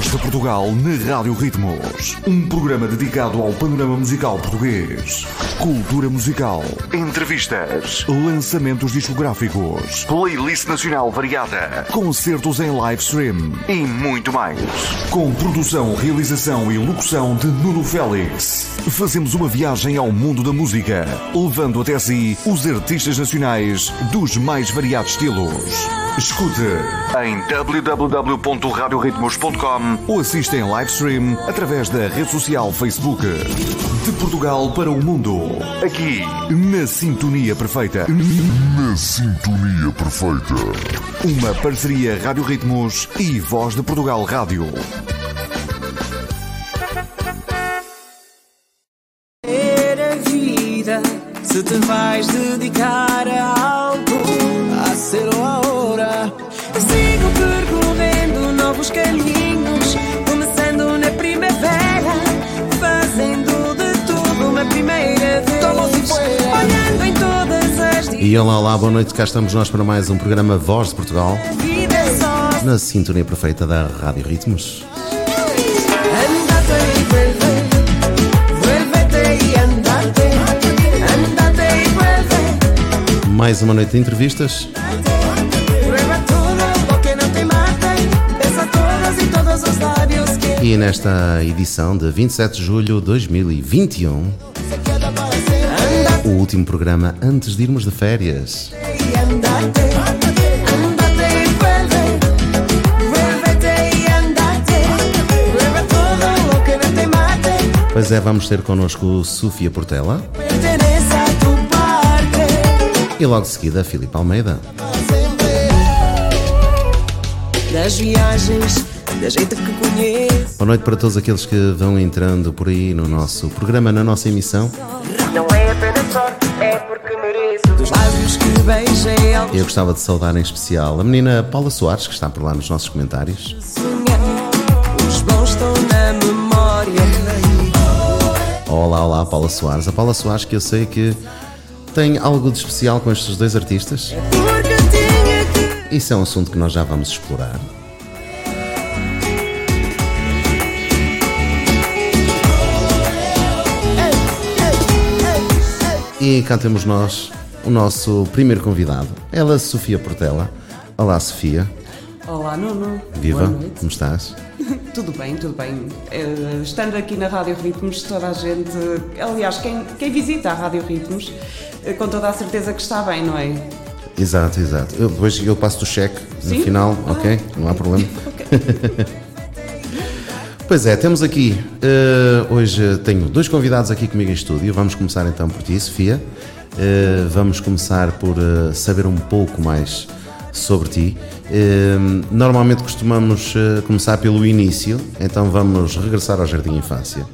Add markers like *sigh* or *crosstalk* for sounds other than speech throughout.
Voz de Portugal na Rádio Ritmos. Um programa dedicado ao panorama musical português. Cultura musical, entrevistas, lançamentos discográficos, playlist nacional variada, concertos em live stream e muito mais. Com produção, realização e locução de Nuno Félix. Fazemos uma viagem ao mundo da música, levando até si os artistas nacionais dos mais variados estilos. Escute em www.radioritmos.com ou assista em live stream através da rede social Facebook. De Portugal para o mundo. Aqui, na Sintonia Perfeita. Na Sintonia Perfeita. Uma parceria Rádio Ritmos e Voz de Portugal Rádio. Sigo percorrendo novos caminhos começando na primavera fazendo de tudo uma primeira vez. Olhando em todas as E olá, olá, boa noite, cá estamos nós para mais um programa Voz de Portugal, vida só na sintonia perfeita da Rádio Ritmos. Mais uma noite de entrevistas e nesta edição de 27 de julho de 2021, se queda para siempre o último programa antes de irmos de férias. Pois é, vamos ter connosco Sofia Portela e logo de seguida Filipe Almeida. Das viagens Da gente que conheço Boa noite para todos aqueles que vão entrando por aí no nosso programa, na nossa emissão. Não é apenas sorte É porque mereço Dos lábios que beijei ao Eu gostava de saudar em especial a menina Paula Soares, que está por lá nos nossos comentários. Os bons estão na memória Olá, olá, Paula Soares. A Paula Soares, que eu sei que tem algo de especial com estes dois artistas. Que Isso é um assunto que nós já vamos explorar. E cá temos nós o nosso primeiro convidado. Ela, Sofia Portela. Olá, Sofia. Olá, Nuno. Viva, Boa noite. como estás? *laughs* Tudo bem, tudo bem. Eh, estando aqui na Rádio Ritmos, toda a gente. Aliás, quem, quem visita a Rádio Ritmos, eh, com toda a certeza que está bem, não é? Exato, exato. Eu, depois eu passo o cheque no Sim? final, Ah. ok? Não há problema. *laughs* Ok. *laughs* Pois é, temos aqui, eh, hoje tenho dois convidados aqui comigo em estúdio. Vamos começar então por ti, Sofia. Eh, vamos começar por eh, saber um pouco mais sobre ti. Normalmente costumamos começar pelo início, então vamos regressar ao Jardim Infância.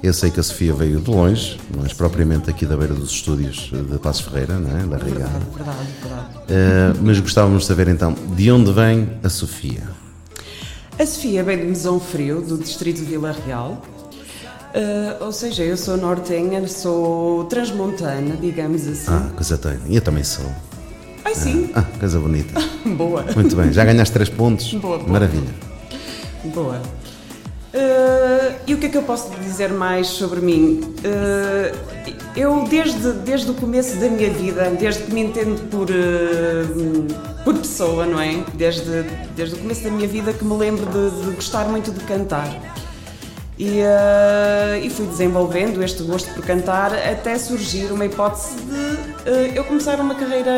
Eu sei que a Sofia veio de longe, mas propriamente aqui da beira dos estúdios de Passos Ferreira, não é? da Rigada. Verdade, verdade. Mas gostávamos de saber então de onde vem a Sofia. A Sofia vem de Mesão Frio, do distrito de Vila Real. Eh, ou seja, eu sou nortenha, sou transmontana, digamos assim. Ah, coisa tem. E eu também sou. Ai, sim, Ah, coisa bonita. *laughs* boa. Muito bem, já ganhaste três pontos. Boa, boa. Maravilha. Boa. Eh, e o que é que eu posso dizer mais sobre mim? Eh, eu, desde, desde o começo da minha vida, desde que me entendo por, eh, por pessoa, não é? Desde, desde o começo da minha vida que me lembro de, de gostar muito de cantar. E, e fui desenvolvendo este gosto por cantar até surgir uma hipótese de eu começar uma carreira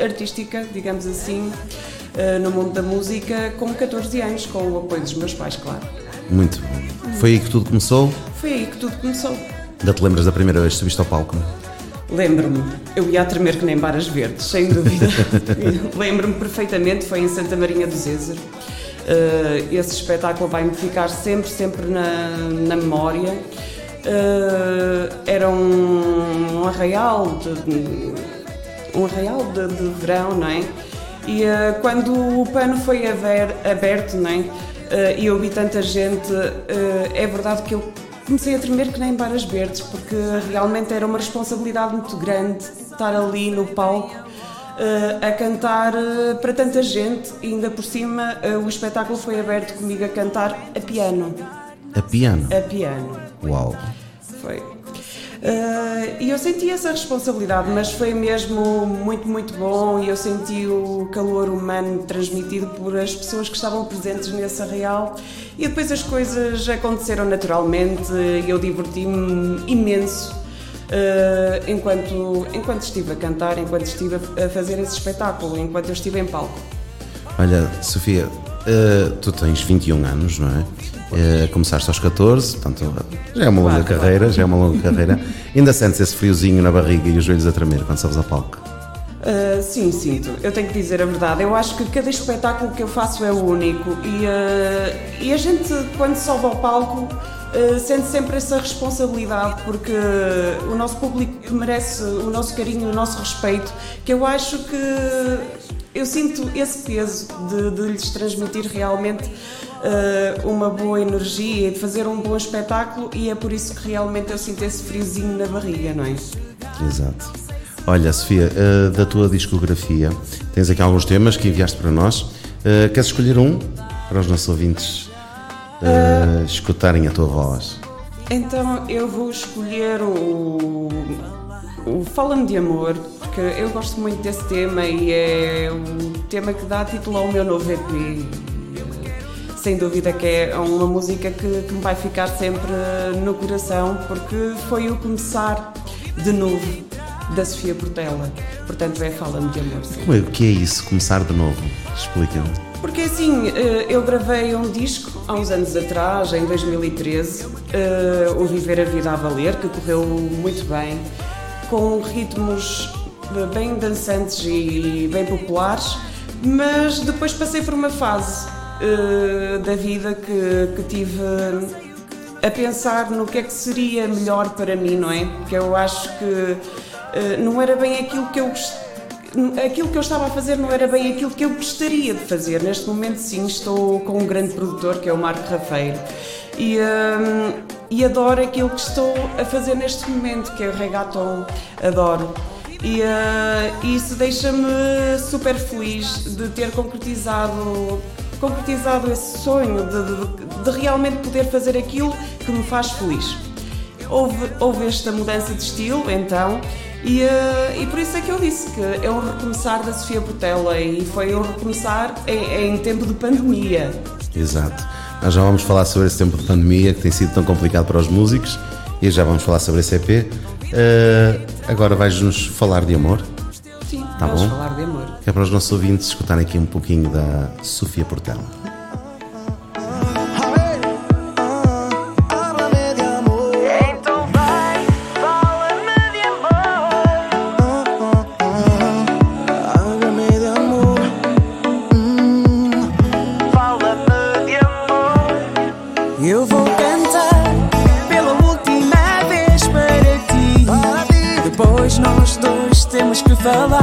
artística, digamos assim, no mundo da música com 14 anos, com o apoio dos meus pais, claro. Muito bom. Foi aí que tudo começou? Foi aí que tudo começou. Ainda te lembras da primeira vez que subiste ao palco? Lembro-me, eu ia a tremer que nem varas verdes, sem dúvida. *laughs* Lembro-me perfeitamente, foi em Santa Marinha do Zézer. Eh, esse espetáculo vai-me ficar sempre, sempre na, na memória. Eh, era um, um arraial de, um arraial de, de verão, não é? E eh, quando o pano foi aber- aberto, não é? Eh, e eu vi tanta gente, eh, é verdade que eu comecei a tremer que nem varas verdes, porque realmente era uma responsabilidade muito grande estar ali no palco eh, a cantar eh, para tanta gente e ainda por cima eh, o espetáculo foi aberto comigo a cantar a piano. A piano. A piano. Uau. Foi. Eh, E eu senti essa responsabilidade, mas foi mesmo muito, muito bom e eu senti o calor humano transmitido por as pessoas que estavam presentes nesse arreal e depois as coisas aconteceram naturalmente e eu diverti-me imenso eh, enquanto, enquanto estive a cantar, enquanto estive a a fazer esse espetáculo, enquanto eu estive em palco. Olha, Sofia, eh, tu tens 21 anos, não é? Eh, começaste aos 14, portanto já é uma longa carreira, já é uma longa carreira. Ainda sentes esse friozinho na barriga e os joelhos a tremer quando sabes a palco? Uh, sim, sinto. Eu tenho que dizer a verdade. Eu acho que cada espetáculo que eu faço é único e, uh, e a gente, quando sobe ao palco, uh, sente sempre essa responsabilidade porque o nosso público merece o nosso carinho, o nosso respeito, que eu acho que eu sinto esse peso de, de lhes transmitir realmente uh, uma boa energia e de fazer um bom espetáculo e é por isso que realmente eu sinto esse friozinho na barriga, não é? Exato. Olha, Sofia, eh, da tua discografia, tens aqui alguns temas que enviaste para nós. Eh, queres escolher um para os nossos ouvintes eh, escutarem a tua voz? Então eu vou escolher o, o Fala-me de Amor, porque eu gosto muito desse tema e é o tema que dá título ao meu novo EP. Sem dúvida que é uma música que, que me vai ficar sempre no coração, porque foi o começar de novo da Sofia Portela. Portanto, é Fala-me de Amor. sim. Como é- O que é isso? Começar de novo? Explica-me. Porque assim, eh, eu gravei um disco há uns anos atrás, em 2013, eh, o Viver a Vida a Valer, que correu muito bem, com ritmos eh, bem dançantes e bem populares, mas depois passei por uma fase da vida que, que tive a pensar no que é que seria melhor para mim, não é? Porque eu acho que não era bem aquilo que eu gost- aquilo que eu estava a fazer não era bem aquilo que eu gostaria de fazer. Neste momento, sim, estou com um grande produtor que é o Marco Rafeiro e, hum, e adoro aquilo que estou a fazer neste momento, que é o reggaeton. Adoro. E eh, isso deixa-me super feliz de ter concretizado concretizado esse sonho de, de- de realmente poder fazer aquilo que me faz feliz. Houve, houve esta mudança de estilo, então, e, eh, e por isso é que eu disse que é um recomeçar da Sofia Portela e foi um recomeçar em, em tempo de pandemia. Exato. Nós já vamos falar sobre esse tempo de pandemia que tem sido tão complicado para os músicos e já vamos falar sobre esse EP. Eh, agora vais-nos falar de amor, Sim, Tá vamos bom. falar de amor. que é para os nossos ouvintes escutarem aqui um pouquinho da Sofia Portela. Temos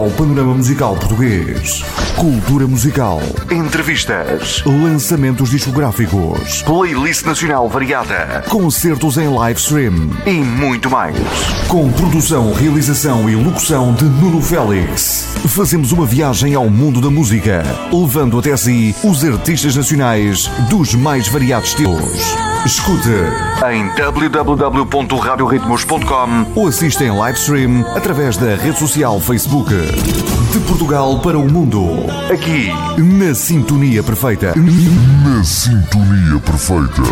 ao panorama musical português. Cultura musical. Entrevistas. Lançamentos discográficos. Playlist nacional variada. Concertos em live stream. E muito mais. Com produção, realização e locução de Nuno Félix. Fazemos uma viagem ao mundo da música. Levando até si os artistas nacionais dos mais variados estilos. Escute em www.radioritmos.com ou assista em live stream através da rede social Facebook. De Portugal para o mundo. Aqui, na Sintonia Perfeita. Na sintonia perfeita.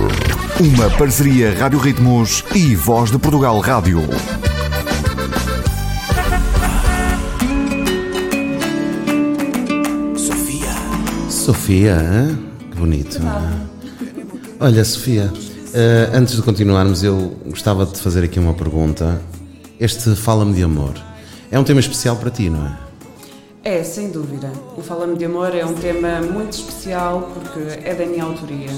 Uma parceria Rádio Ritmos e Voz de Portugal Rádio. Sofia, hã? que bonito. Olha, Sofia, eh, antes de continuarmos, eu gostava de te fazer aqui uma pergunta. Este Fala-me de Amor é um tema especial para ti, não é? É, sem dúvida. O Fala-me de Amor é um tema muito especial porque é da minha autoria.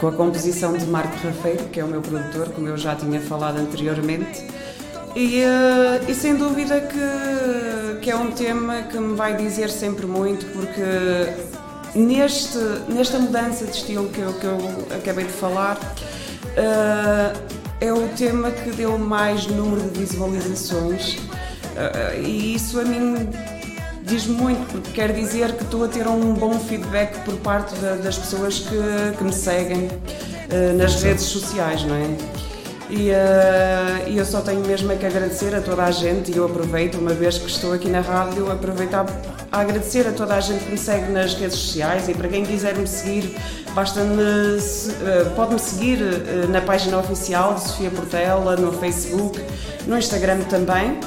Com a composição de Marco Rafeiro, que é o meu produtor, como eu já tinha falado anteriormente. E, eh, e sem dúvida que, que é um tema que me vai dizer sempre muito, porque neste, nesta mudança de estilo que eu, que eu acabei de falar, eh, é o tema que deu mais número de visualizações. Eh, e isso a mim diz muito, porque quer dizer que estou a ter um bom feedback por parte da- das pessoas que, que me seguem eh, nas redes sociais, não é? E, e eu só tenho mesmo é que agradecer a toda a gente e eu aproveito, uma vez que estou aqui na rádio, aproveitar a agradecer a toda a gente que me segue nas redes sociais e para quem quiser me seguir, basta-me, se- eh, pode-me seguir eh, na página oficial de Sofia Portela, no Facebook, no Instagram também.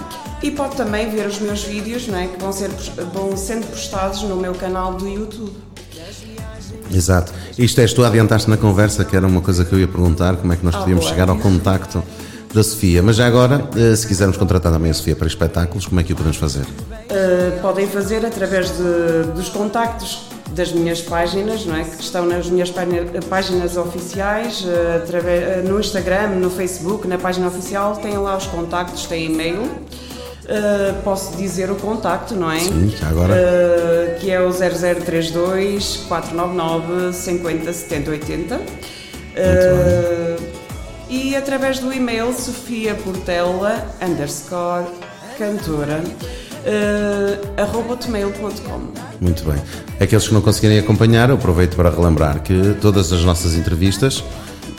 E pode também ver os meus vídeos, não é, que vão, ser, vão sendo postados no meu canal do YouTube. Exato. Isto és tu adiantaste na conversa, que era uma coisa que eu ia perguntar, como é que nós Ah, podíamos boa. chegar ao contacto da Sofia. Mas já agora, eh, se quisermos contratar também a Sofia para espetáculos, como é que o podemos fazer? Uh, podem fazer através de- dos contactos das minhas páginas, não é? Que estão nas minhas página- páginas oficiais, uh, através, uh, no Instagram, no Facebook, na página oficial, têm lá os contactos, têm e-mail. Uh, posso dizer o contacto, não é? Sim, agora. Uh, que é o 0032 499 50 70 80. Uh, e através do e-mail Sofia Portela underscore cantora uh, arroba. Muito bem. Aqueles que não conseguirem acompanhar, eu aproveito para relembrar que todas as nossas entrevistas,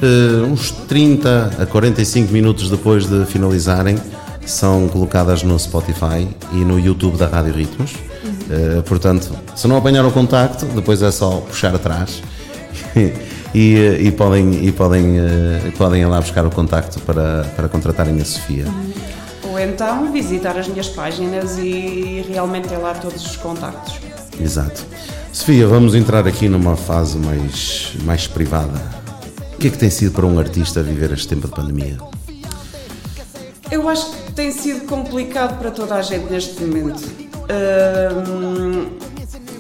eh, uns 30 a 45 minutos depois de finalizarem, são colocadas no Spotify e no YouTube da Rádio Ritmos. Eh, portanto, se não apanhar o contacto, depois é só puxar atrás *laughs* e, e podem, e podem, eh, podem ir lá buscar o contacto para, para contratarem a Sofia. Ou então visitar as minhas páginas e realmente ter lá todos os contactos. Exato. Sofia, vamos entrar aqui numa fase mais, mais privada. O que é que tem sido para um artista viver este tempo de pandemia? Eu acho que tem sido complicado para toda a gente neste momento. Hum,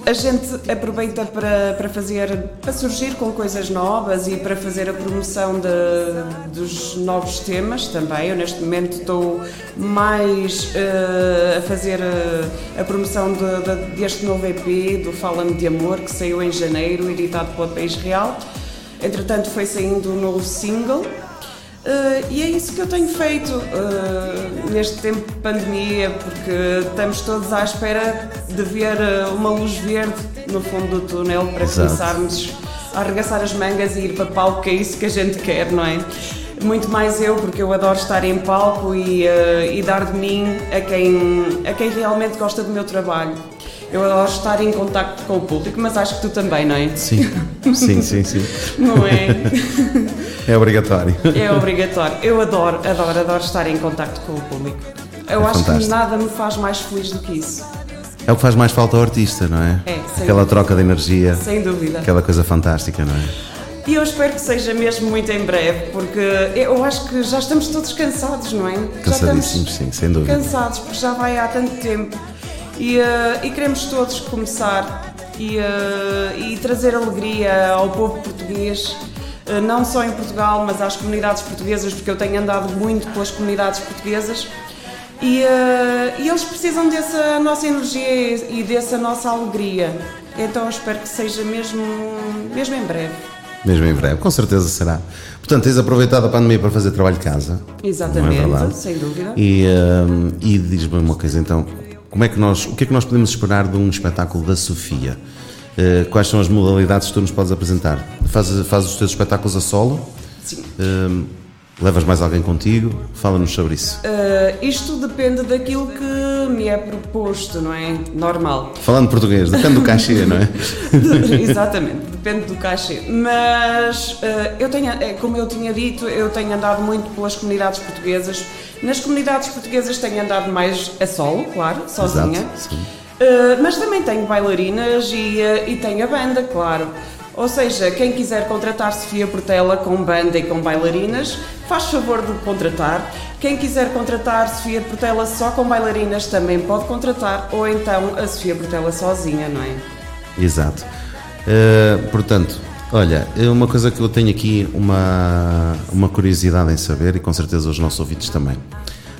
a gente aproveita para, para fazer, para surgir com coisas novas e para fazer a promoção de- dos novos temas também. Eu neste momento estou mais eh, a fazer eh, a promoção de- de- deste novo EP, do Fala-me de Amor, que saiu em janeiro, editado pela País Real. Entretanto, foi saindo um novo single. Eh, e é isso que eu tenho feito eh, neste tempo de pandemia, porque estamos todos à espera de ver eh, uma luz verde no fundo do túnel para Exato. começarmos a arregaçar as mangas e ir para palco, que é isso que a gente quer, não é? Muito mais eu, porque eu adoro estar em palco e, eh, e dar de mim a quem, a quem realmente gosta do meu trabalho. Eu adoro estar em contacto com o público, mas acho que tu também, não é? Sim, sim, sim, sim. Não é? É obrigatório. É obrigatório. Eu adoro, adoro, adoro estar em contacto com o público. Eu É acho que fantástico. nada me faz mais feliz do que isso. É o que faz mais falta ao artista, não é? É, sem Aquela dúvida. troca de energia, Sem dúvida. aquela coisa fantástica, não é? E eu espero que seja mesmo muito em breve, porque eu acho que já estamos todos cansados, não é? Cansadíssimos, sim, sem dúvida. cansados, porque já vai há tanto tempo. E, eh, e queremos todos começar e, eh, e trazer alegria ao povo português, eh, não só em Portugal, mas às comunidades portuguesas, porque eu tenho andado muito pelas comunidades portuguesas. E, e eles precisam dessa nossa energia e dessa nossa alegria. Então espero que seja mesmo, mesmo em breve. Mesmo em breve, com certeza será. Portanto, tens aproveitado a pandemia para fazer trabalho de casa. Exatamente, Não é sem dúvida. E, e diz-me uma coisa então, como é que nós, o que é que nós podemos esperar de um espetáculo da Sofia? Eh, quais são as modalidades que tu nos podes apresentar? Fazes faz os teus espetáculos a solo? Sim. Hum, levas mais alguém contigo? Fala-nos sobre isso. Uh, isto depende daquilo que me é proposto, não é? Normal. Falando português, depende do cachê, não é? *laughs* Exatamente, depende do cachê. Mas uh, eu tenho, é, como eu tinha dito, eu tenho andado muito pelas comunidades portuguesas. Nas comunidades portuguesas tenho andado mais a solo, claro, sozinha. Exato, sim. Uh, mas também tenho bailarinas e, e tenho a banda, claro. Ou seja, quem quiser contratar Sofia Portela com banda e com bailarinas, faz favor de contratar. Quem quiser contratar Sofia Portela só com bailarinas também pode contratar, ou então a Sofia Portela sozinha, não é? Exato. Eh, portanto, olha, é uma coisa que eu tenho aqui uma, uma curiosidade em saber, e com certeza os nossos ouvintes também.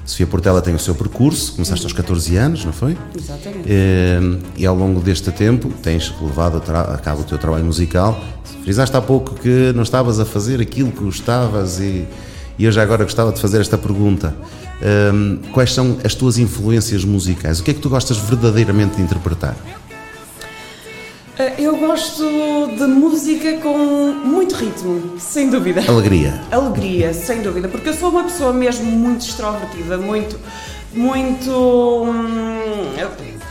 Sofia Portela tem o seu percurso, começaste aos 14 anos, não foi? Exatamente. Eh, e ao longo deste tempo tens levado a, cabo o teu trabalho musical. Frisaste há pouco que não estavas a fazer aquilo que gostavas e, e eu já agora gostava de fazer esta pergunta. Hum, quais são as tuas influências musicais? O que é que tu gostas verdadeiramente de interpretar? Uh, Eu gosto de música com muito ritmo, sem dúvida. Alegria. Alegria, sem dúvida, porque eu sou uma pessoa mesmo muito extrovertida, muito, muito. hum,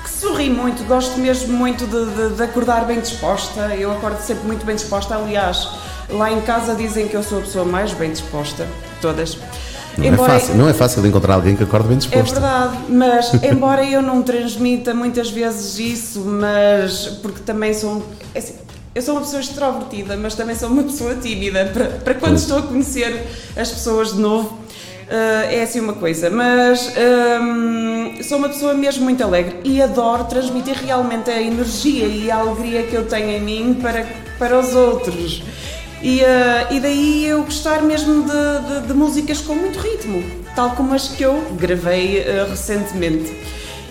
que sorri muito, gosto mesmo muito de, de- de acordar bem disposta. Eu acordo sempre muito bem disposta, aliás, lá em casa dizem que eu sou a pessoa mais bem disposta, de todas. Não é, fácil, não é fácil de encontrar alguém que acorde bem É disposto. verdade, mas *laughs* embora eu não transmita muitas vezes isso, mas porque também sou. é assim, eu sou uma pessoa extrovertida, mas também sou uma pessoa tímida. Para, para quando estou a conhecer as pessoas de novo, eh, é assim uma coisa. Mas hum, sou uma pessoa mesmo muito alegre e adoro transmitir realmente a energia e a alegria que eu tenho em mim para, para os outros. E, eh, e daí eu gostar mesmo de, de- de músicas com muito ritmo, tal como as que eu gravei eh, recentemente.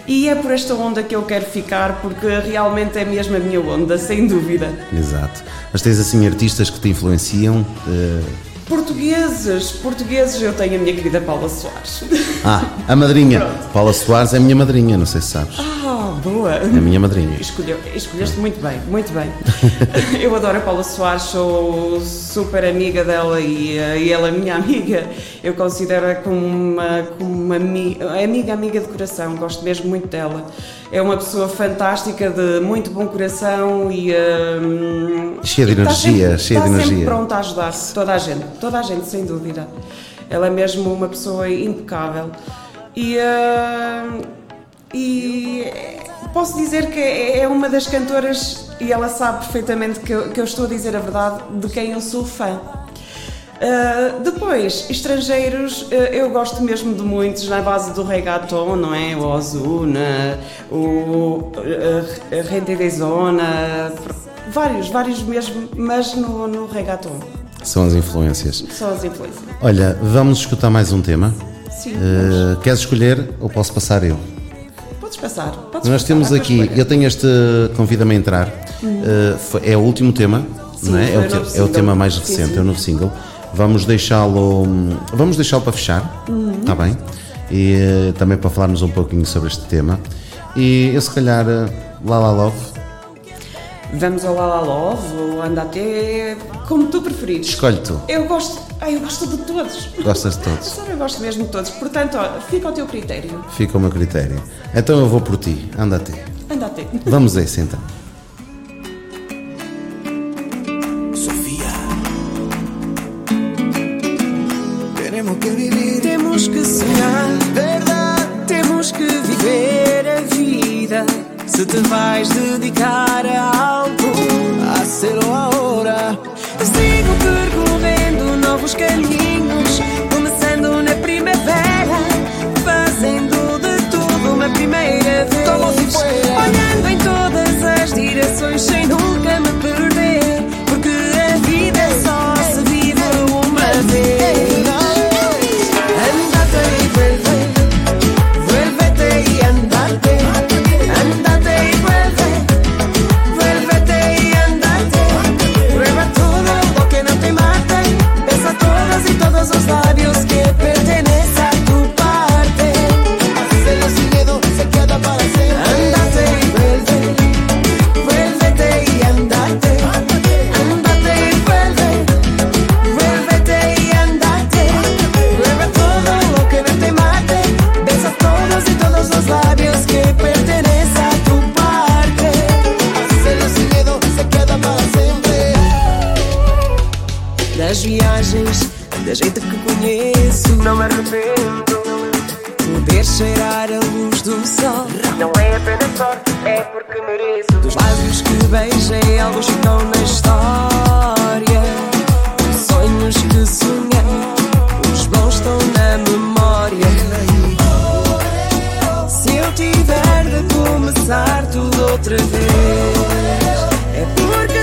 E é por esta onda que eu quero ficar, porque realmente é mesmo a minha onda, sem dúvida. Exato. Mas tens assim artistas que te influenciam? eh, Portugueses, portugueses, eu tenho a minha querida Paula Soares. Ah, a madrinha. Paula Soares é a minha madrinha, não sei se sabes. Ah, boa! É a minha madrinha. Escolheu, escolheste muito bem, muito bem. *laughs* Eu adoro a Paula Soares, sou super amiga dela e, eh, e ela é minha *laughs* amiga. Eu considero-a como uma, como uma ami- amiga, amiga de coração, gosto mesmo muito dela. É uma pessoa fantástica, de muito bom coração e. hum, Cheia de está energia, sempre- cheia de está sempre energia. pronta a ajudar toda a gente, toda a gente, sem dúvida. Ela é mesmo uma pessoa impecável. E. hum, e posso dizer que é uma das cantoras, e ela sabe perfeitamente que eu, que eu estou a dizer a verdade, de quem eu sou fã. Uh, depois, estrangeiros, uh, eu gosto mesmo de muitos na base do reggaeton, não é? O Ozuna, o uh, Rente de Zona, vários, vários mesmo, mas no, no reggaeton. São as influências. São as influências. Olha, vamos escutar mais um tema. Sim. Uh, queres escolher ou posso passar eu? Podes passar. Podes Nós passar, temos aqui, eu tenho este Convida-me a Entrar. Hum. Uh, é o último tema, Sim, não é? É o, te, é o, tema mais recente, Sim. é o novo single. Vamos deixá-lo. Vamos deixá-lo para fechar. Hum. Está bem? E eh, também para falarmos um pouquinho sobre este tema. E eu se calhar lá lá logo vamos ao Lala Love ou anda até como tu preferires. Escolhe tu. Eu gosto, eu gosto de todos. Gostas de *laughs* todos? Eu gosto mesmo de todos. Portanto, ó, fica ao teu critério. Fica ao meu critério. Então eu vou por ti, anda até. Anda até. Vamos a isso então. Se te vais dedicar a algo, a ser ou a hora. Sigo percorrendo novos caminhos, começando na primavera, fazendo de tudo uma primeira vez. Olhando em todas as direções sem nunca viagens, da jeito que conheço. Não me arrependo. Poder cheirar a luz do sol. Não é apenas sorte, é porque mereço. Dos lábios que beijei, alguns ficam na história. Os sonhos que sonhei, os bons estão na memória. Se eu tiver de começar tudo outra vez, é porque.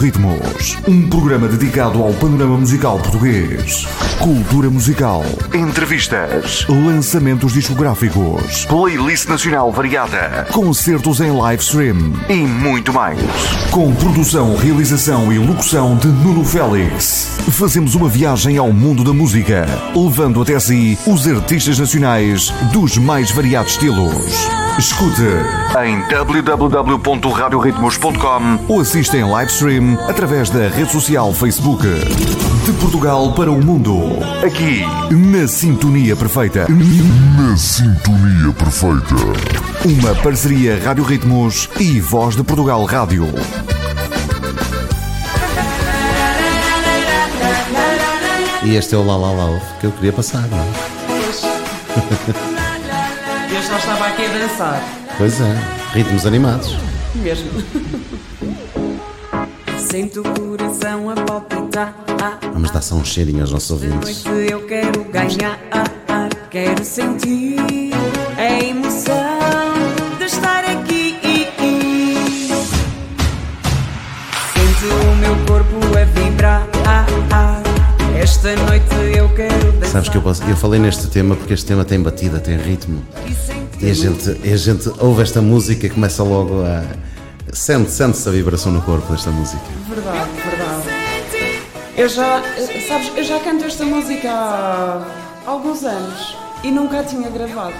ritmo programa dedicado ao panorama musical português. Cultura musical, entrevistas, lançamentos discográficos, playlist nacional variada, concertos em live stream e muito mais. Com produção, realização e locução de Nuno Félix. Fazemos uma viagem ao mundo da música, levando até si os artistas nacionais dos mais variados estilos. Escute em www.radioritmos.com ou assista em live stream através da rede social Facebook. De Portugal para o mundo. Aqui, na Sintonia Perfeita. Na sintonia perfeita. Uma parceria Rádio Ritmos e Voz de Portugal Rádio. E este é o La La Love que eu queria passar, não é? *laughs* Eu já estava aqui a dançar. Pois é, ritmos animados. Mesmo. Sinto o coração a palpitar. Vamos dar só um cheirinho aos nossos ouvintes. noite eu quero ganhar. Quero sentir a emoção de estar aqui. Sinto o meu corpo a vibrar. Esta noite eu quero dançar. Sabes que eu, posso- eu falei neste tema porque este tema tem batida, tem ritmo. E E a gente, e a gente ouve esta música e começa logo a. Sente, sente-se a vibração no corpo desta música. Verdade, verdade. Eu já, sabes, eu já canto esta música há alguns anos e nunca a tinha gravado.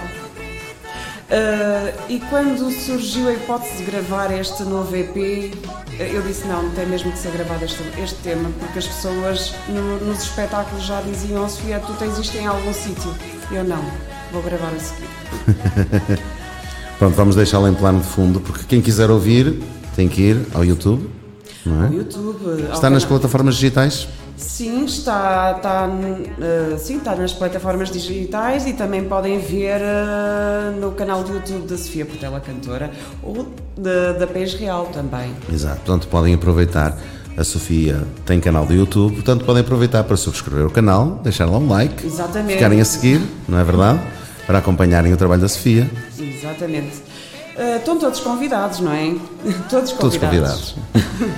Ah, e quando surgiu a hipótese de gravar este novo EP, eu disse não, tem mesmo que ser gravado este, este tema, porque as pessoas no- nos espetáculos já diziam, oh, Sofia, tu tens isto em algum sítio. Eu não, vou gravar a seguir. *laughs* Pronto, vamos deixá-la em plano de fundo porque quem quiser ouvir tem que ir ao YouTube, não é? YouTube. ao Está nas canal. plataformas digitais? Sim, está, está, eh, sim, está nas plataformas digitais e também podem ver eh, no canal do YouTube da Sofia Portela Cantora ou da, da Pés Real também. Exato, portanto podem aproveitar. A Sofia tem canal do YouTube, portanto podem aproveitar para subscrever o canal, deixar lá um like, Exatamente. ficarem a seguir, não é verdade? Para acompanharem o trabalho da Sofia. Exatamente. Eh, estão todos convidados, não é? *laughs* Todos Todos convidados. convidados.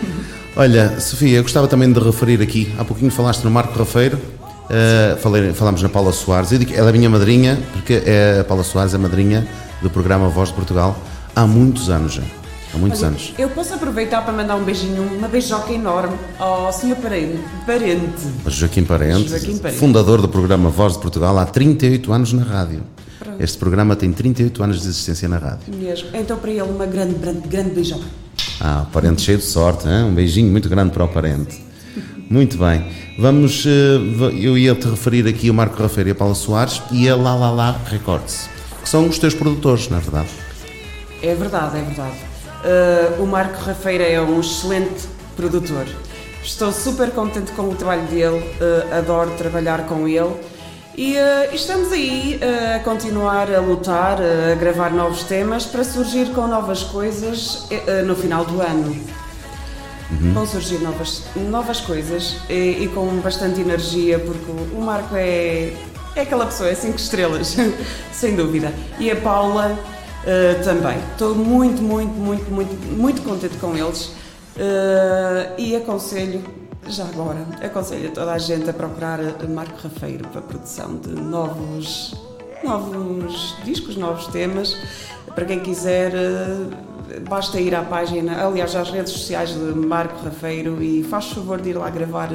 Olha, Sofia, eu gostava também de referir aqui, há pouquinho falaste no Marco Rafeiro, eh, falei, falámos na Paula Soares, eu digo ela é minha madrinha, porque é, a Paula Soares é madrinha do programa Voz de Portugal há muitos anos já. Há muitos anos. Eu posso aproveitar para mandar um beijinho, uma beijoca enorme ao Sr. Parente. Parente. Joaquim Parente, Joaquim Parente. fundador do programa Voz de Portugal, há 38 anos na rádio. Este programa tem 38 anos de existência na rádio. Mesmo. Então para ele uma grande, grande, grande beijoca. Ah, parente cheio de sorte, hein? um beijinho muito grande para o parente. Muito bem. Vamos, eh, eu ia te referir aqui o Marco Rafeiro e a Paula Soares e a La La La Records, que são os teus produtores, na verdade. É verdade, é verdade. Uh, o Marco Rafeira é um excelente produtor. Estou super contente com o trabalho dele, uh, adoro trabalhar com ele e uh, estamos aí uh, a continuar a lutar, uh, a gravar novos temas para surgir com novas coisas no final do ano. Vão surgir novas, novas coisas e, e com bastante energia, porque o- Marco é, é aquela pessoa, é 5 estrelas, *laughs* sem dúvida. E a Paula também. Estou muito, muito, muito, muito, muito contente com eles e aconselho, já agora, aconselho toda a gente a procurar a Marco Rafeiro para a produção de novos, novos discos, novos temas. Para quem quiser, eh, basta ir à página, aliás, às redes sociais de Marco Rafeiro e faz favor de ir lá gravar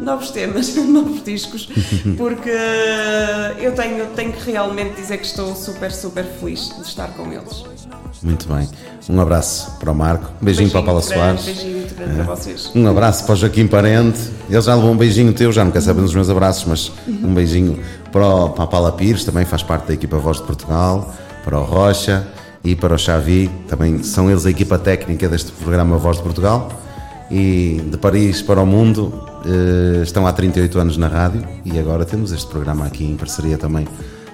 novos temas, *laughs* novos discos, porque eh, eu tenho, tenho que realmente dizer que estou super, super feliz de estar com eles. Muito bem. Um abraço para o Marco, um beijinho, para a Paula Soares. Beijinho muito grande para vocês. Um abraço para o Joaquim Parente. Ele já levou um beijinho teu, já não quer saber dos meus abraços, mas um beijinho para, o, para a Paula Pires, também faz parte da equipa Voz de Portugal, para o Rocha e para o Xavi, também são eles a equipa técnica deste programa Voz de Portugal. E de Paris para o mundo, eh, estão há 38 anos na rádio e agora temos este programa aqui em parceria também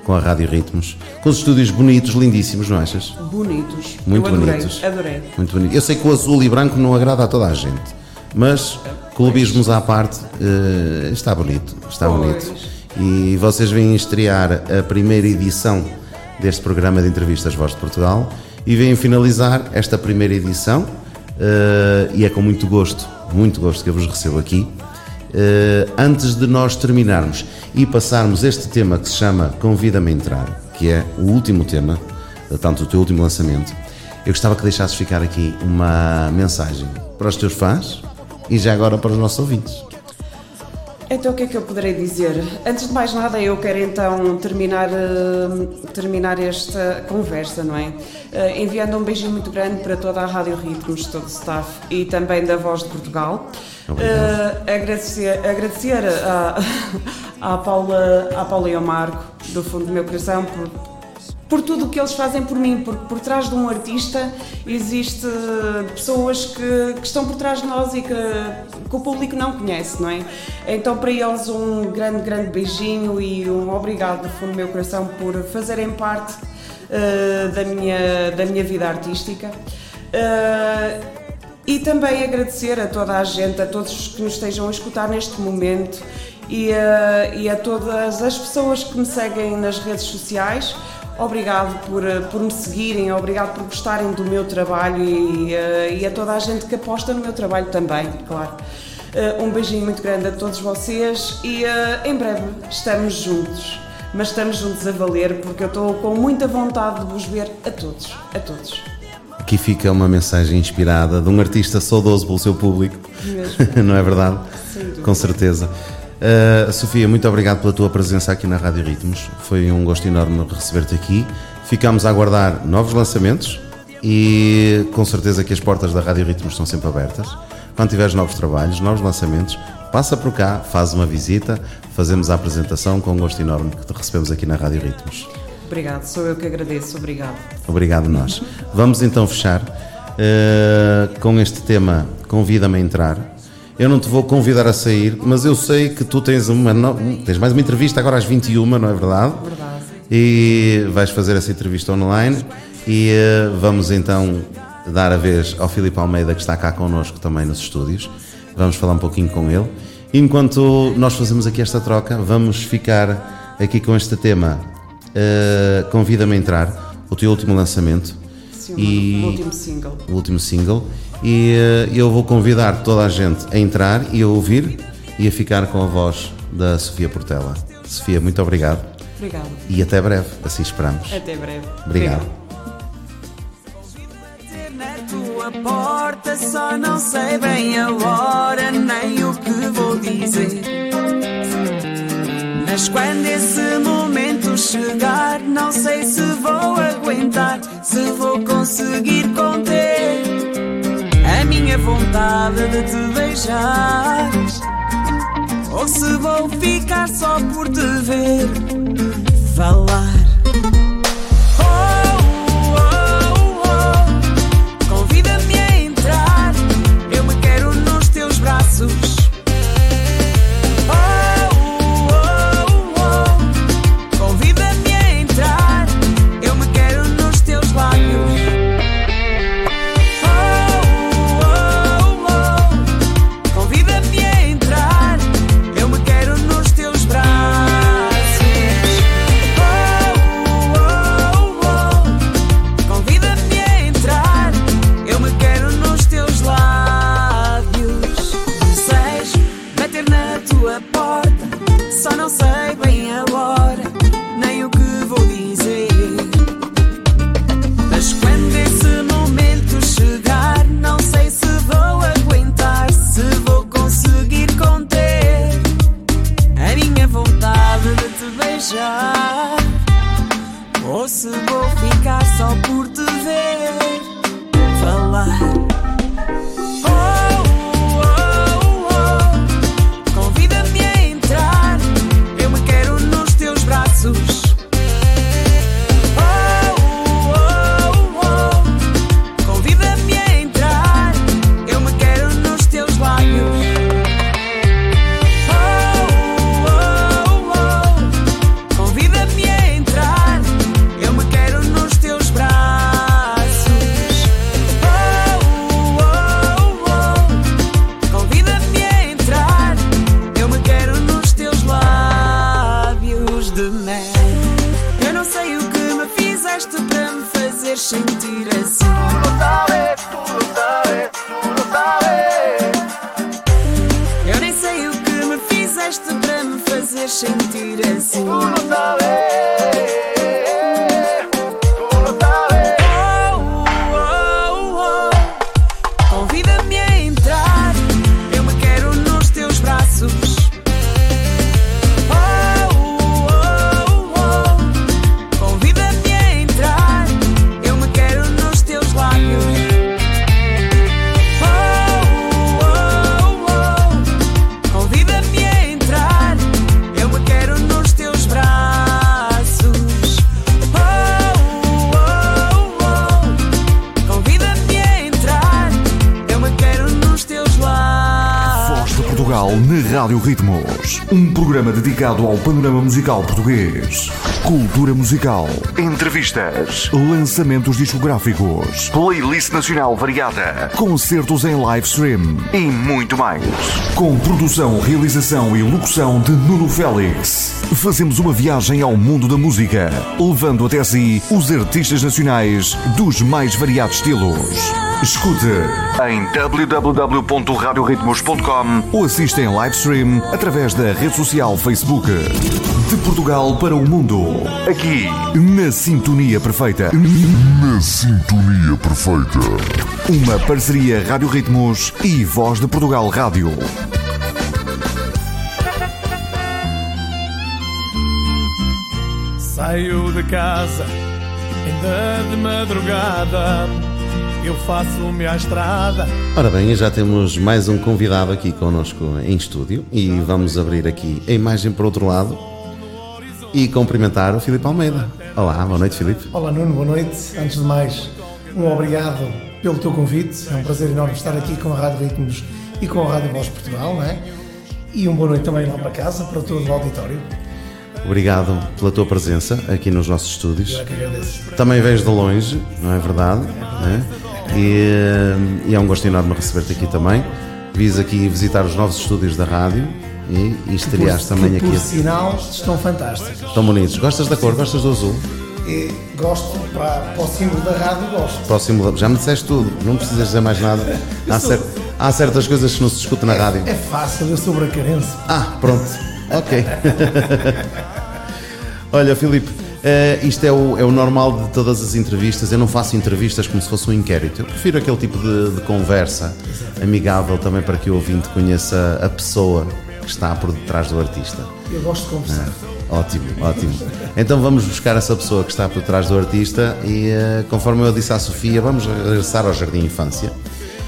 com a Rádio Ritmos, com os estúdios bonitos, lindíssimos, não achas? Bonitos. Muito eu adorei, bonitos. Adorei. Muito bonito. Eu sei que o azul e branco não agrada a toda a gente, mas clubismos à parte, eh, está bonito, está Pois. bonito. E vocês vêm estrear a primeira edição deste programa de entrevistas Voz de Portugal e vêm finalizar esta primeira edição eh, e é com muito gosto muito gosto que eu vos recebo aqui. Eh, antes de nós terminarmos e passarmos este tema que se chama Convida-me a Entrar, que é o último tema, portanto, o teu último lançamento, eu gostava que deixasses ficar aqui uma mensagem para os teus fãs e já agora para os nossos ouvintes. Então o que é que eu poderei dizer? Antes de mais nada eu quero então terminar, eh, terminar esta conversa, não é? Eh, enviando um beijinho muito grande para toda a Rádio Ritmos, todo o staff e também da Voz de Portugal. Eh, agradecer agradecer à, à, *laughs* Paula, à Paula e ao Marco, do fundo do meu coração, por, por tudo o que eles fazem por mim, porque por trás de um artista existe pessoas que, que estão por trás de nós e que, que o público não conhece, não é? Então para eles um grande, grande beijinho e um obrigado do fundo do meu coração por fazerem parte eh, da, minha, da minha vida artística. Eh, e também agradecer a toda a gente, a todos que nos estejam a escutar neste momento e a, e a todas as pessoas que me seguem nas redes sociais. Obrigado por, eh, por me seguirem, obrigado por gostarem do meu trabalho e, eh, e a toda a gente que aposta no meu trabalho também, claro. Eh, Um beijinho muito grande a todos vocês e em breve estamos juntos. Mas estamos juntos a valer porque eu estou com muita vontade de vos ver a todos, a todos. Aqui fica uma mensagem inspirada de um artista saudoso pelo seu público, *laughs* não é verdade? Com certeza. Uh, Sofia, muito obrigado pela tua presença aqui na Rádio Ritmos. Foi um gosto enorme receber-te aqui. Ficamos a aguardar novos lançamentos e com certeza que as portas da Rádio Ritmos estão sempre abertas. Quando tiveres novos trabalhos, novos lançamentos, passa por cá, faz uma visita, fazemos a apresentação com um gosto enorme que te recebemos aqui na Rádio Ritmos. Obrigado, sou eu que agradeço, obrigado. Obrigado nós. Vamos então fechar eh, com este tema Convida-me a entrar. Eu não te vou convidar a sair, mas eu sei que tu tens uma tens mais uma entrevista agora às 21, não é verdade? Verdade. E vais fazer essa entrevista online e eh, vamos então dar a vez ao Filipe Almeida que está cá connosco também nos estúdios. Vamos falar um pouquinho com ele. Enquanto nós fazemos aqui esta troca, vamos ficar aqui com este tema eh, Convida-me a entrar, o teu último lançamento Sim, E- o último single. o último single e eh, eu vou convidar toda a gente a entrar e a ouvir e a ficar com a voz da Sofia Portela. Sofia, muito obrigado Obrigado. e até breve, assim esperamos. Até breve. Obrigado. bater na tua porta, só não sei bem a hora nem o que vou dizer. Mas quando esse momento chegar, não sei se vou aguentar, se vou conseguir conter minha vontade de te beijar. Ou se vou ficar só por te ver falar. Um programa dedicado ao panorama musical português. Cultura musical, entrevistas, lançamentos discográficos, playlist nacional variada, concertos em live stream e muito mais. Com produção, realização e locução de Nuno Félix. Fazemos uma viagem ao mundo da música, levando até si os artistas nacionais dos mais variados estilos. Escute em www.radioritmos.com ou assista em live stream através da rede social Facebook. De Portugal para o mundo. Aqui, na Sintonia Perfeita. Na sintonia perfeita. Uma parceria Rádio Ritmos e Voz de Portugal Rádio. Saio de casa, ainda de madrugada. Eu faço-me à estrada. Ora bem, já temos mais um convidado aqui connosco em estúdio e vamos abrir aqui a imagem para o outro lado e cumprimentar o Filipe Almeida. Olá, boa noite, Filipe. Olá Nuno, boa noite. Antes de mais, um obrigado pelo teu convite. É um prazer enorme estar aqui com a Rádio Ritmos e com a Rádio Voz Portugal, não é? E uma boa noite também lá para casa, para todo o auditório. Obrigado pela tua presença aqui nos nossos estúdios. Eu é que agradeço. Também vens de longe, não é verdade? Né? E, eh, e é um gosto enorme receber-te aqui também. Vis aqui visitar os novos estúdios da rádio e, e também que, aqui. Por sinal, estão fantásticos. Estão bonitos. Gostas da cor? Gostas do azul? E gosto, para, para o símbolo da rádio, gosto. Próximo, já me disseste tudo, não precisas dizer mais nada. *laughs* Há, cer- há certas coisas que não se discute na rádio. É fácil, eu sou bracarense. Ah, pronto. Ok. *laughs* Olha, Filipe, eh, isto é o, é o normal de todas as entrevistas. Eu não faço entrevistas como se fosse um inquérito. Eu prefiro aquele tipo de, de conversa amigável também para que o ouvinte conheça a pessoa que está por detrás do artista. Eu gosto de conversar. Ótimo, ótimo. Então vamos buscar essa pessoa que está por trás do artista e, eh, conforme eu disse à Sofia, vamos regressar ao Jardim Infância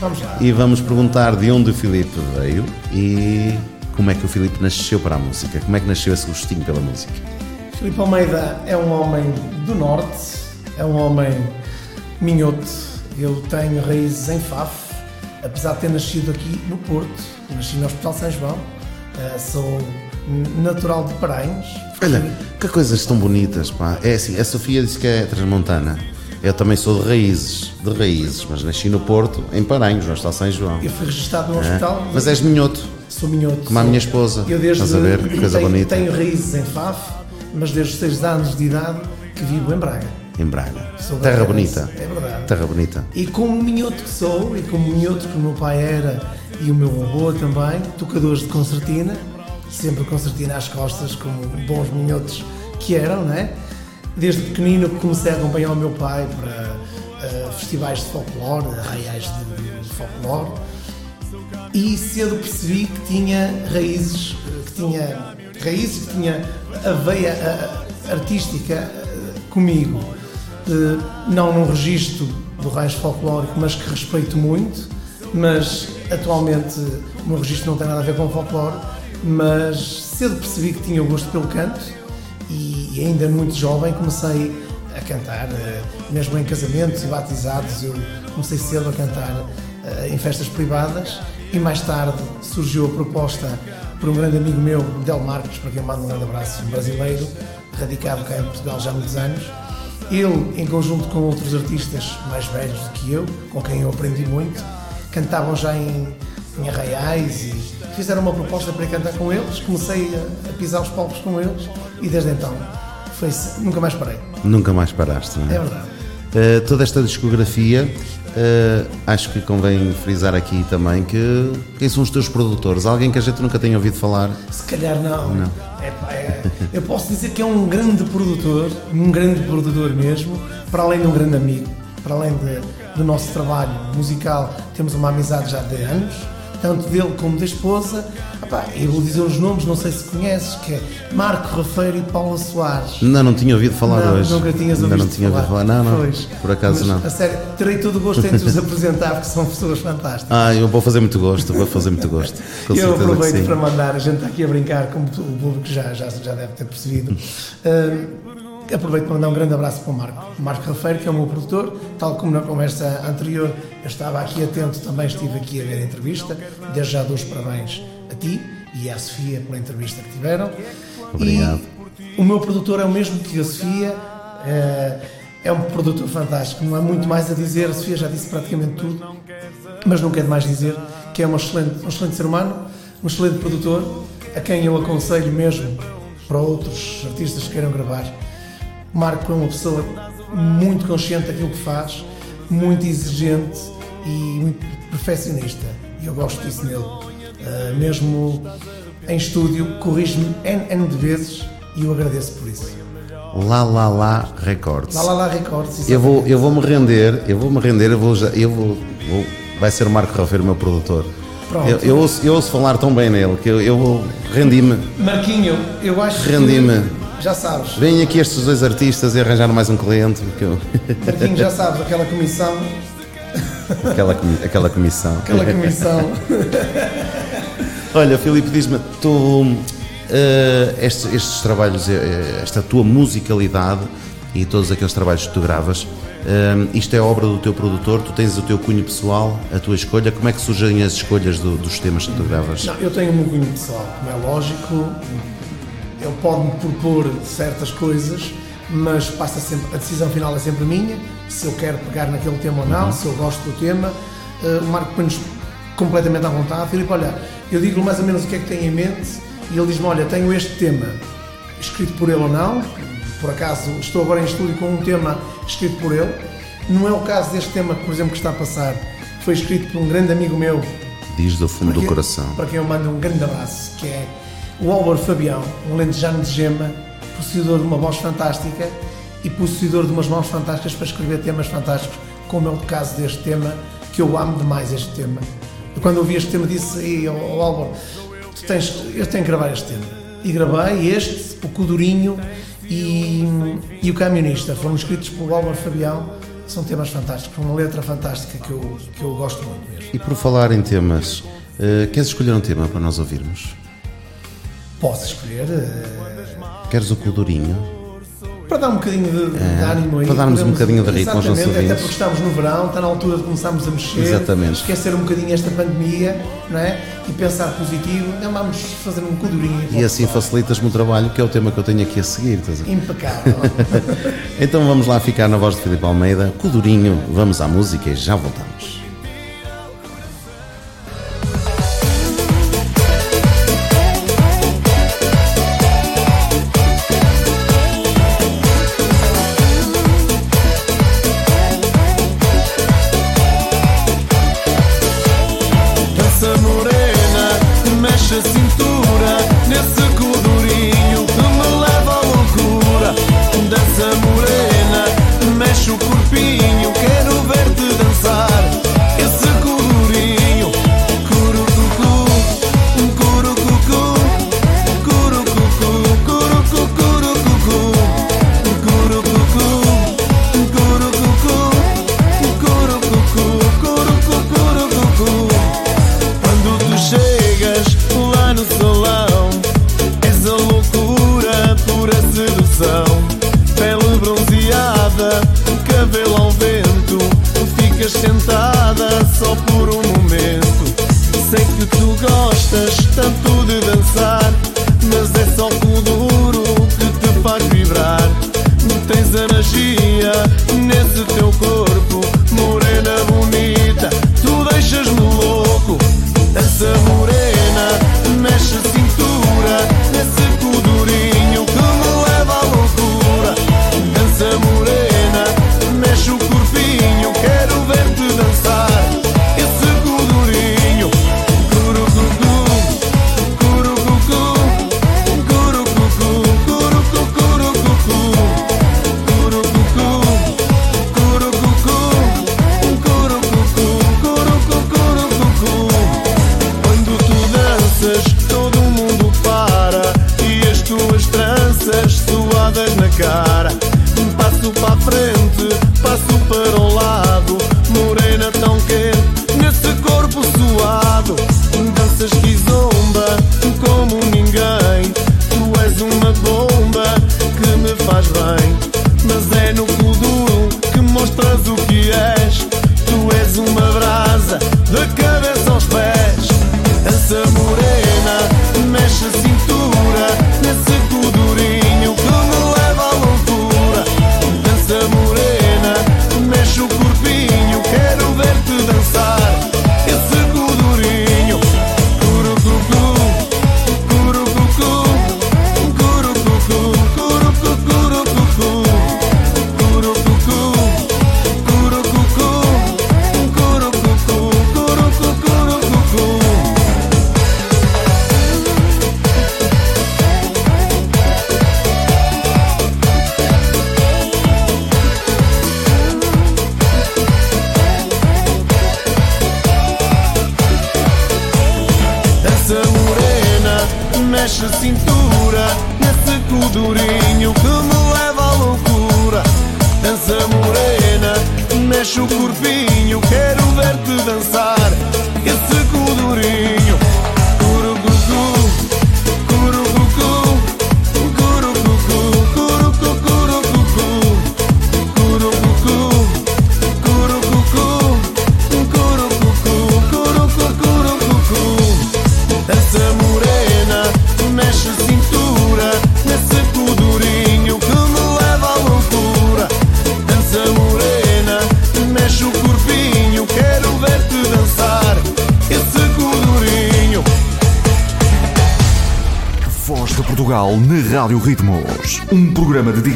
Vamos lá. e vamos perguntar de onde o Filipe veio e como é que o Filipe nasceu para a música, como é que nasceu esse gostinho pela música. Filipe Almeida é um homem do Norte, é um homem minhoto. Eu tenho raízes em Faf, apesar de ter nascido aqui no Porto, nasci no Hospital São João, eh, sou natural de Paranhos. Olha, que coisas tão bonitas, pá. É assim, a Sofia disse que é transmontana. Eu também sou de raízes, de raízes, mas nasci no Porto, em Paranhos, no Hospital São João. Eu fui registado no É. hospital. Mas és minhoto. Sou minhoto. Como a sou- minha esposa. Eu desde Estás a ver? Que coisa tenho, bonita. tenho raízes em Faf, mas desde os 6 anos de idade que vivo em Braga. Em Braga. Sou Terra bonita. É verdade. Terra bonita. E como minhoto que sou, e como minhoto que o meu pai era e o meu avô também, tocadores de concertina, sempre concertina às costas, como bons minhotos que eram, né? Desde pequenino que comecei a acompanhar o meu pai para eh, festivais de folclore, arraiais de, de folclore, e cedo percebi que tinha raízes, eh, que tinha raízes, que tinha a veia artística eh, comigo. Eh, Não num registro do raiz folclórico, mas que respeito muito, mas atualmente o meu registro não tem nada a ver com folclore, mas cedo percebi que tinha o gosto pelo canto e ainda muito jovem comecei a cantar, eh, mesmo em casamentos e batizados, eu comecei cedo a cantar em festas privadas e mais tarde surgiu a proposta por um grande amigo meu, Del Marcos, para quem mando um grande abraço, um brasileiro, radicado cá em Portugal já há muitos anos. Ele, em conjunto com outros artistas mais velhos do que eu, com quem eu aprendi muito, cantavam já em, em arraiais e fizeram uma proposta para cantar com eles. Comecei a, a pisar os palcos com eles e desde então foi, nunca mais parei. Nunca mais paraste, não é? É verdade. Uh, toda esta discografia, uh, acho que convém frisar aqui também que quem são os teus produtores? Alguém que a gente nunca tenha ouvido falar? Se calhar não. É pá, é- eu posso dizer que é um grande produtor, um grande produtor mesmo, para além de um grande amigo, para além de- do nosso trabalho musical, temos uma amizade já de anos, tanto dele como da esposa. Epá, eu vou dizer os nomes, não sei se conheces, que é Marco Rafeiro e Paula Soares. Não, não tinha ouvido falar não, hoje. Nunca tinhas ouvido não tinha ouvido falar. Não, não. Pois. Por acaso Mas, não. A sério, terei todo o gosto em te os *laughs* apresentar, porque são pessoas fantásticas. Ah, eu vou fazer muito gosto, vou fazer muito gosto. Com Eu aproveito para mandar, a gente está aqui a brincar, como o público já, já, já deve ter percebido. Aproveito para mandar um grande abraço para o Marco. O Marco Rafeiro, que é o meu produtor, tal como na conversa anterior, eu estava aqui atento, também estive aqui a ver a entrevista. Desde já dou os parabéns a ti e à Sofia pela entrevista que tiveram. Obrigado. E o meu produtor é o mesmo que a Sofia. É, é um produtor fantástico, não há muito mais a dizer. A Sofia já disse praticamente tudo, mas não quero mais dizer que é um excelente, um excelente ser humano, um excelente produtor, a quem eu aconselho mesmo para outros artistas que queiram gravar. Marco é uma pessoa muito consciente daquilo que faz, muito exigente e muito perfeccionista. E eu gosto disso nele. Uh, mesmo em estúdio, corrige-me N, N de vezes e eu agradeço por isso. Lá Lá Lá Records. Lá Lá Lá Records. Eu vou, eu vou me render, eu vou me render, eu vou, já, eu vou, vou vai ser o Marco Rafeiro, meu produtor. Pronto. Eu, eu, ouço, eu ouço falar tão bem nele que eu, eu rendi-me. Marquinho, eu acho Rendi-me. Já sabes. Vêm aqui estes dois artistas e arranjar mais um cliente. Porque eu... Já sabes, aquela comissão. aquela, comi- aquela comissão. Aquela comissão. Olha, Filipe, diz-me, tu, eh, estes, estes trabalhos, eh, esta tua musicalidade e todos aqueles trabalhos que tu gravas, eh, isto é obra do teu produtor, tu tens o teu cunho pessoal, a tua escolha, como é que surgem as escolhas do- dos temas que tu gravas? Não, eu tenho um cunho pessoal, como é lógico. Ele pode-me propor certas coisas, mas passa sempre, a decisão final é sempre minha, se eu quero pegar naquele tema ou não, se eu gosto do tema. Uh, o Marco põe-nos completamente à vontade. Filipe, olha, eu digo-lhe mais ou menos o que é que tem em mente e ele diz-me, olha, tenho este tema escrito por ele ou não, por acaso estou agora em estúdio com um tema escrito por ele. Não é o caso deste tema, por exemplo, que está a passar, que foi escrito por um grande amigo meu, Diz do fundo do quem- coração. Para quem eu mando um grande abraço, que é o Álvaro Fabião, um lentejano de gema, possuidor de uma voz fantástica e possuidor de umas mãos fantásticas para escrever temas fantásticos, como é o caso deste tema, que eu amo demais este tema. Eu, quando ouvi este tema disse, "Ei, ó, ó, Álvaro, tu tens, eu tenho que gravar este tema. E gravei este, o Codurinho e, e o Camionista, foram escritos pelo Álvaro Fabião, são temas fantásticos, uma letra fantástica que eu, que eu gosto muito mesmo. E por falar em temas, eh, queres escolher um tema para nós ouvirmos? Posso escolher. eh, Queres o Codurinho? para dar um bocadinho de, de É, ânimo aí. para darmos um podemos- bocadinho de ritmo aos nossos Exatamente, até ouvintes. porque estamos no verão, está na altura de começarmos a mexer. Exatamente. Esquecer um bocadinho esta pandemia, não é? E pensar positivo. Então vamos fazer um codurinho. E assim facilitas-me o trabalho, que é o tema que eu tenho aqui a seguir. estás a? Impecável. *laughs* Então vamos lá ficar na voz de Filipe Almeida, Codurinho, vamos à música e já voltamos.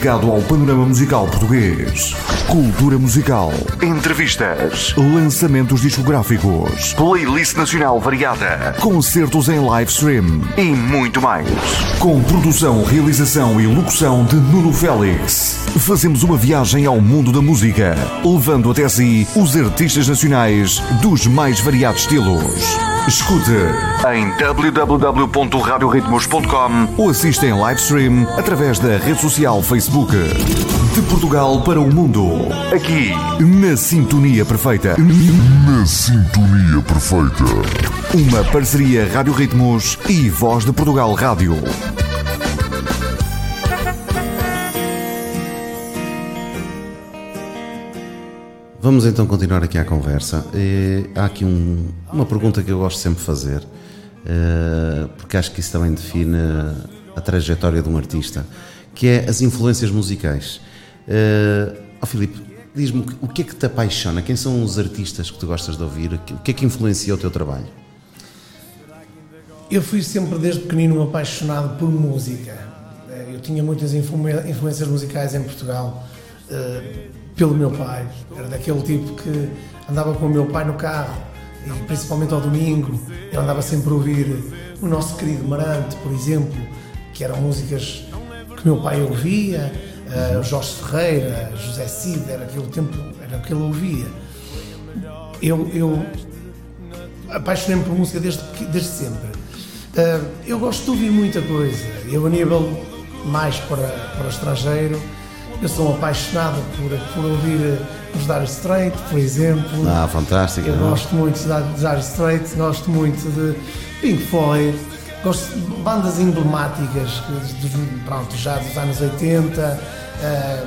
Dedicado ao panorama musical português. Cultura musical, entrevistas, lançamentos discográficos, playlist nacional variada, concertos em live stream e muito mais. Com produção, realização e locução de Nuno Félix. Fazemos uma viagem ao mundo da música, levando até si os artistas nacionais dos mais variados estilos. Escute em www.radioritmos.com ou assista em live stream através da rede social Facebook. De Portugal para o mundo. Aqui, na Sintonia Perfeita. Na sintonia perfeita. Uma parceria Rádio Ritmos e Voz de Portugal Rádio. Vamos então continuar aqui a conversa. Eh, há aqui um- uma pergunta que eu gosto sempre de fazer, eh, porque acho que isso também define a trajetória de um artista, que é as influências musicais. Ó Filipe, diz-me o que- é que te apaixona? Quem são os artistas que tu gostas de ouvir? O que é que influencia o teu trabalho? Eu fui sempre desde pequenino apaixonado por música. Eh, Eu tinha muitas influ- influências musicais em Portugal pelo meu pai. Era daquele tipo que andava com o meu pai no carro e principalmente ao domingo eu andava sempre a ouvir o nosso querido Marante, por exemplo, que eram músicas que meu pai ouvia, eh, Jorge Ferreira, José Cid, era aquele tempo, era o que ele ouvia. Eu, eu apaixonei-me por música desde, desde sempre. Ah, eu gosto de ouvir muita coisa. Eu, a nível mais para, para o estrangeiro, eu sou um apaixonado por, por ouvir eh, os Dire Straits, por exemplo. Ah, fantástico. Eu não é? gosto muito de Dire Straits, gosto muito de Pink Floyd, gosto de bandas emblemáticas dos- pronto, já dos anos 80, ah,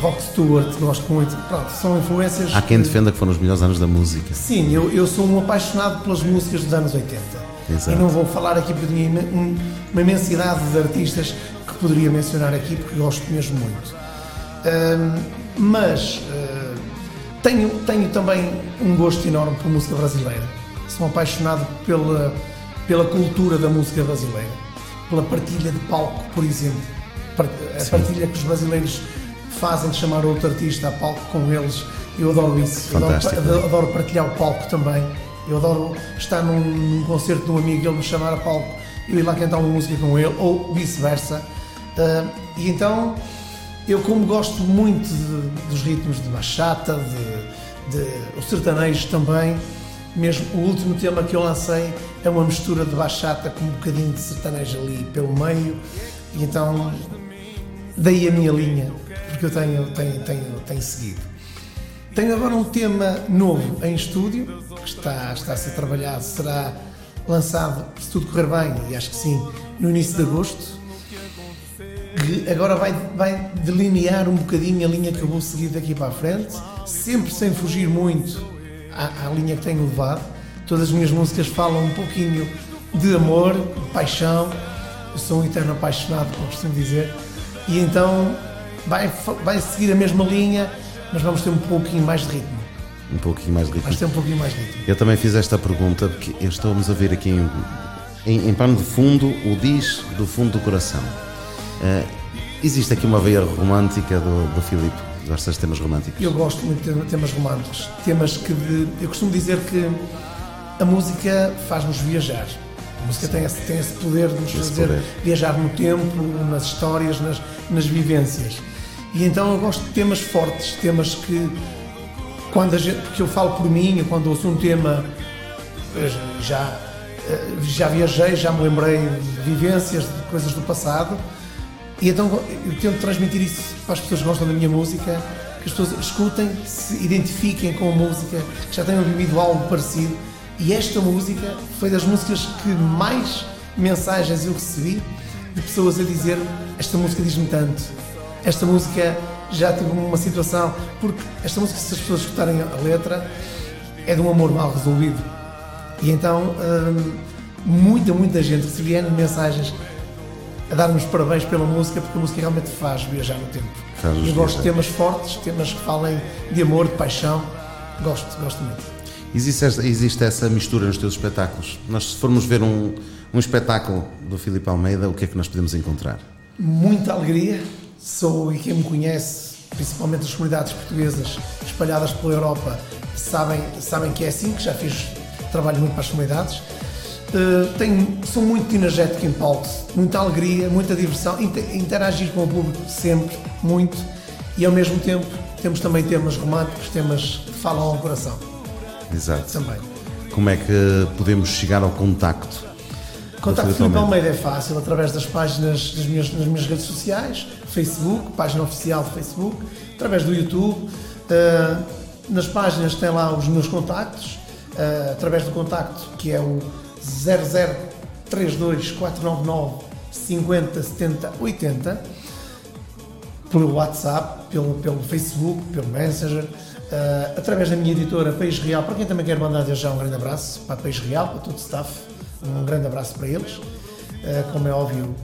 Rock Stewart, gosto muito. Pronto, são influências. Há quem que- defenda que foram os melhores anos da música. Sim, eu, eu sou um apaixonado pelas músicas dos anos 80. Exato. E não vou falar aqui porque tinha um- uma imensidade de artistas que poderia mencionar aqui porque gosto mesmo muito. Mas ah, tenho, tenho também um gosto enorme por música brasileira. Sou apaixonado pela, pela cultura da música brasileira, pela partilha de palco, por exemplo. A partilha que os brasileiros fazem de chamar outro artista a palco com eles. Eu adoro isso. Fantástico. adoro- adoro partilhar o palco também. Eu adoro estar num, num concerto de um amigo e ele me chamar a palco e eu ir lá cantar uma música com ele, ou vice-versa. Ah, e então, eu como gosto muito de- dos ritmos de bachata, de, de os sertanejos também, mesmo o último tema que eu lancei é uma mistura de bachata com um bocadinho de sertanejo ali pelo meio, e então daí a minha linha, porque eu tenho, tenho, tenho, tenho seguido. Tenho agora um tema novo em estúdio, que está, está a ser trabalhado, será lançado, se tudo correr bem, e acho que sim, no início de agosto, que agora vai, vai delinear um bocadinho a linha que eu vou seguir daqui para a frente, sempre sem fugir muito à, à linha que tenho levado. Todas as minhas músicas falam um pouquinho de amor, de paixão. Eu sou um eterno apaixonado, como costumo dizer. E então vai, vai seguir a mesma linha, mas vamos ter um pouquinho mais de ritmo. Um pouquinho mais de ritmo. Vamos ter um pouquinho mais de ritmo. Eu também fiz esta pergunta porque eu estamos a ver aqui em, em, em pano de fundo o diz do fundo do coração. Eh, existe aqui uma veia romântica do, do Filipe. Gostas de temas românticos? Eu gosto muito de temas românticos, temas que de- eu costumo dizer que a música faz-nos viajar. A música tem esse, tem esse poder de nos Esse fazer poder. viajar no tempo, nas histórias, nas, nas vivências. E então eu gosto de temas fortes, temas que quando gente, porque eu falo por mim, quando ouço um tema eu já eh, já viajei, já me lembrei de vivências, de coisas do passado. E então eu tento transmitir isso para as pessoas que gostam da minha música, que as pessoas escutem, se identifiquem com a música, que já tenham vivido algo parecido. E esta música foi das músicas que mais mensagens eu recebi de pessoas a dizer esta música diz-me tanto, esta música já tive uma situação, porque esta música, se as pessoas escutarem a letra, é de um amor mal resolvido. E então, hum, muita, muita gente recebia mensagens a dar-nos parabéns pela música, porque a música realmente faz viajar no tempo. Faz-nos Eu gosto de viajar. temas fortes, temas que falem de amor, de paixão. Gosto, gosto muito. Existe, esta- existe essa mistura nos teus espetáculos? Nós, se formos ver um, um espetáculo do Filipe Almeida, o que é que nós podemos encontrar? muita alegria. Sou, e quem me conhece, principalmente as comunidades portuguesas espalhadas pela Europa, sabem, sabem que é assim, que já fiz trabalho muito para as comunidades. Uh, tenho, sou muito energético em palco, muita alegria, muita diversão, inter- interagir com o público sempre, muito, e ao mesmo tempo temos também temas românticos, temas que falam ao coração Exato. também. Como é que podemos chegar ao contacto? Contacto Filipe? Almeida é fácil, através das páginas das minhas, das minhas redes sociais, Facebook, página oficial do Facebook, através do YouTube. Uh, nas páginas tem lá os meus contactos, uh, através do contacto que é o 0032 499 50 70 80, pelo WhatsApp, pelo, pelo Facebook, pelo Messenger, uh, através da minha editora País Real, para quem também quer mandar já um grande abraço para País Real, para todo o staff, um grande abraço para eles. Uh, como é óbvio,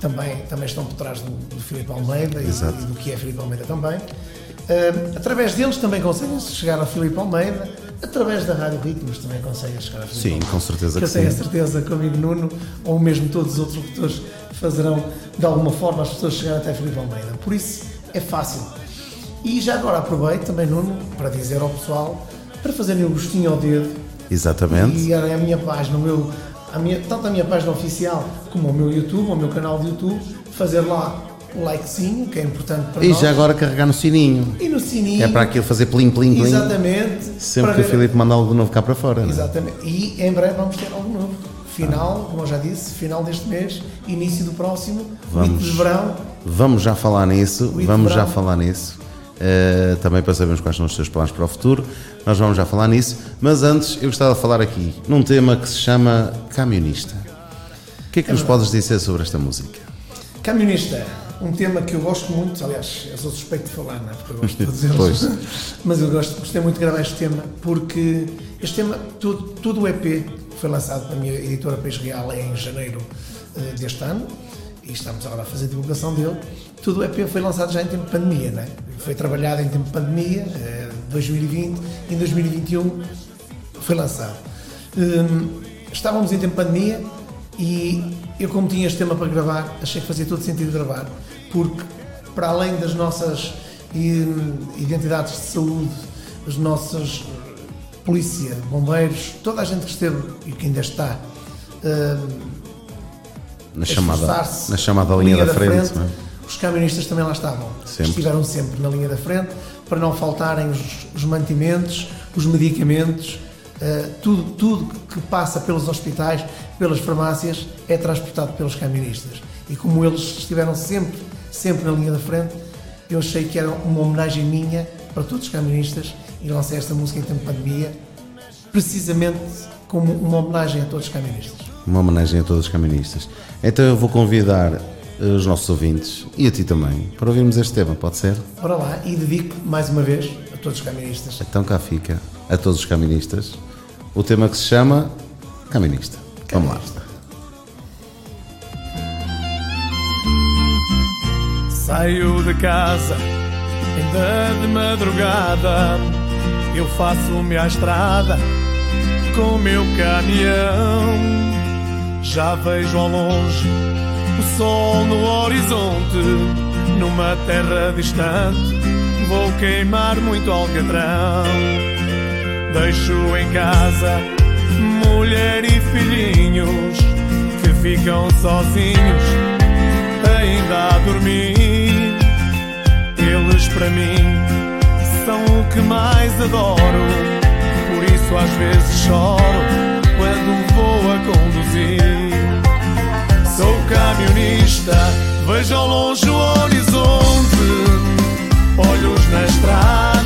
também, também estão por trás do, do Filipe Almeida e, e do que é Filipe Almeida também. Uh, através deles também conseguem chegar ao Filipe Almeida, através da Rádio Ritmos também conseguem chegar Filipe Sim, com certeza que que eu tenho a sim. certeza que o amigo Nuno, ou mesmo todos os outros locutores, fazerão de alguma forma as pessoas chegarem até Filipe Almeida. Por isso é fácil. E já agora aproveito também, Nuno, para dizer ao pessoal para fazerem o gostinho ao dedo Exatamente. e irem à minha página, o meu, a minha, tanto a minha página oficial como o meu YouTube, o meu canal de YouTube, fazer lá o likezinho, que é importante para E nós. já agora carregar no sininho. E no sininho. É para aquilo fazer plim, plim, plim. Exatamente. Sempre que o ver- Filipe manda algo de novo cá para fora. não é? Exatamente. E em breve vamos ter algo novo. Final, como eu já disse, final deste mês, início do próximo, Vamos. de verão. Vamos já falar nisso. Vamos já falar nisso. Eh, também para sabermos quais são os seus planos para o futuro. Nós vamos já falar nisso. Mas antes, eu gostava de falar aqui num tema que se chama Camionista. O que é que nos podes dizer sobre esta música? Camionista, um tema que eu gosto muito, aliás, eu sou suspeito de falar, não é? Porque eu gosto de. *laughs* Pois. *laughs* Mas eu gosto, gostei muito de gravar este tema, porque este tema, tudo, tudo o EP foi lançado pela minha editora País Real em janeiro eh, deste ano, e estamos agora a fazer a divulgação dele. Tudo o EP foi lançado já em tempo de pandemia, não é? Foi trabalhado em tempo de pandemia, eh, 2020, em 2021 foi lançado. Hum, estávamos em tempo de pandemia e eu, como tinha este tema para gravar, achei que fazia todo sentido gravar, porque para além das nossas identidades de saúde, as nossas eh, polícia, bombeiros, toda a gente que esteve e que ainda está hum, Na chamada, na chamada linha, da, frente. não é? os camionistas também lá estavam. Sempre. Estiveram sempre na linha da frente para não faltarem os, os mantimentos, os medicamentos, eh, tudo, tudo que passa pelos hospitais, pelas farmácias, é transportado pelos camionistas. E como eles estiveram sempre, sempre na linha da frente, eu achei que era uma homenagem minha para todos os camionistas e lancei esta música em tempo de pandemia, precisamente como uma homenagem a todos os camionistas. Uma homenagem a todos os camionistas. Então eu vou convidar eh, os nossos ouvintes e a ti também para ouvirmos este tema, pode ser? Bora lá e dedico mais uma vez a todos os camionistas. Então cá fica, a todos os caministas, o tema que se chama Caminista. Vamos lá. Saio de casa, ainda de madrugada. Eu faço-me à estrada com o meu caminhão. Já vejo ao longe o sol no horizonte. Numa terra distante, vou queimar muito alcatrão. Deixo em casa mulher e filhinhos que ficam sozinhos ainda a dormir. Eles para mim são o que mais adoro. Por isso às vezes choro quando vou a conduzir. Sou camionista, vejo ao longe o horizonte, olhos na estrada,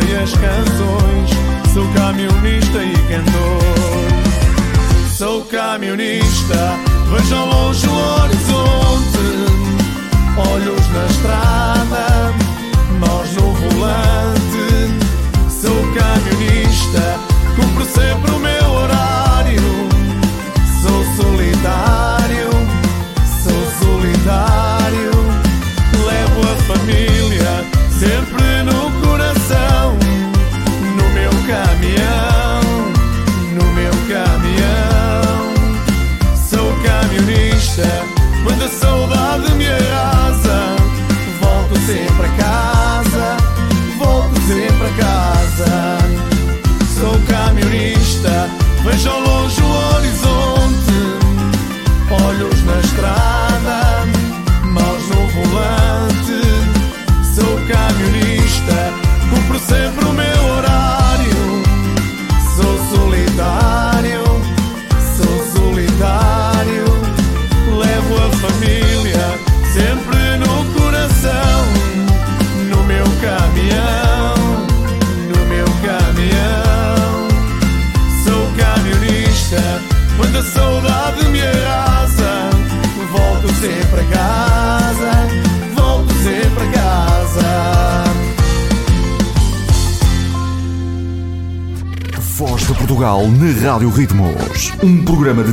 e as canções. Sou camionista e cantor. Sou camionista, vejo ao longe o horizonte, olhos na estrada, mãos no volante. Sou camionista, cumpro sempre o meu horário. Sou solitário,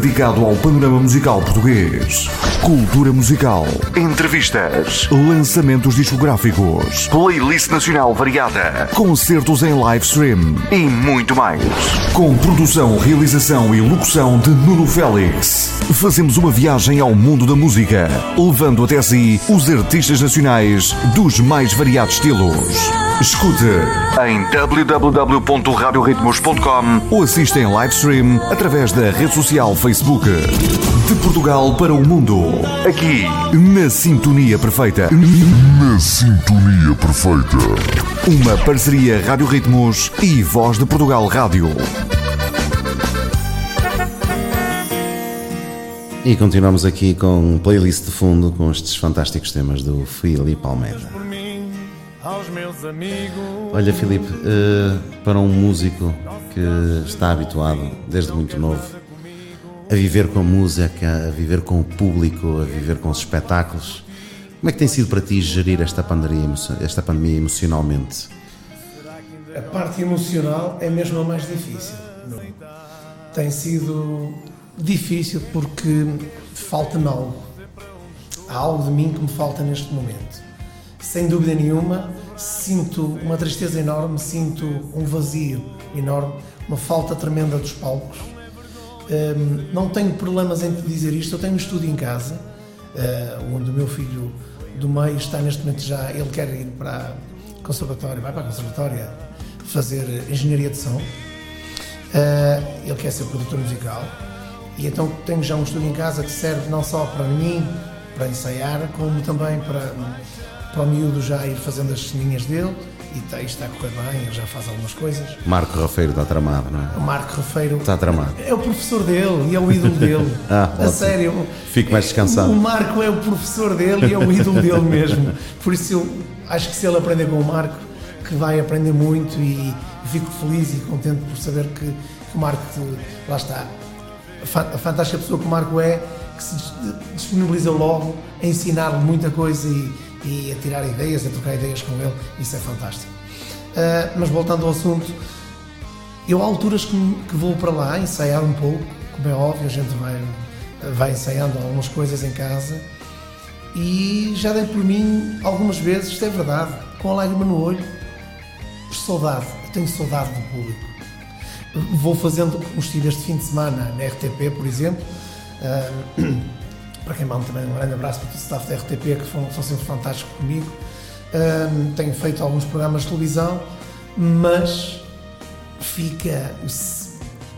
dedicado ao panorama musical português. Cultura musical. Entrevistas. Lançamentos discográficos. Playlist nacional variada. Concertos em live stream. E muito mais. Com produção, realização e locução de Nuno Félix. Fazemos uma viagem ao mundo da música. Levando até si os artistas nacionais dos mais variados estilos. Escute em www.radioritmos.com ou assista em live stream através da rede social Facebook. De Portugal para o mundo. Aqui, na Sintonia Perfeita. Na sintonia perfeita. Uma parceria Rádio Ritmos e Voz de Portugal Rádio. E continuamos aqui com playlist de fundo com estes fantásticos temas do Filipe Almeida. Olha, Filipe, eh, para um músico que está habituado desde muito novo a viver com a música, a viver com o público, a viver com os espetáculos, como é que tem sido para ti gerir esta pandemia, esta pandemia emocionalmente? A parte emocional é mesmo a mais difícil. Nuno. Tem sido difícil porque falta-me algo. Há algo de mim que me falta neste momento. Sem dúvida nenhuma, sinto uma tristeza enorme, sinto um vazio enorme, uma falta tremenda dos palcos. Hum, não tenho problemas em te dizer isto, eu tenho um estúdio em casa, eh, onde o meu filho do meio está neste momento já, ele quer ir para a conservatória, vai para a conservatória fazer engenharia de som. Uh, ele quer ser produtor musical. E então tenho já um estúdio em casa que serve não só para mim, para ensaiar, como também para, para o miúdo já ir fazendo as ceninhas dele e está, está a correr bem, ele já faz algumas coisas. Marco Rafeiro está tramado, não é? O Marco Rafeiro Está tramado. é o professor dele e é o ídolo dele. *laughs* Ah, a sério. Fico mais descansado. O Marco é o professor dele e é o ídolo dele mesmo. Por isso eu acho que se ele aprender com o Marco, que vai aprender muito e fico feliz e contente por saber que, que o Marco, lá está, a fa- a fantástica pessoa que o Marco é, que se dis- disponibiliza logo a ensinar-lhe muita coisa e, e a tirar ideias, a trocar ideias com ele, isso é fantástico. Ah, mas voltando ao assunto, eu há alturas que, que vou para lá ensaiar um pouco, como é óbvio, a gente vai, vai ensaiando algumas coisas em casa e já dei por mim algumas vezes, isto é verdade, com a lágrima no olho, por saudade, eu tenho saudade do público. Vou fazendo, como estive este fim de semana na RTP, por exemplo, ah, para quem manda também um grande abraço para todo o staff da RTP, que são, são sempre fantásticos comigo. Ah, tenho feito alguns programas de televisão, mas fica o,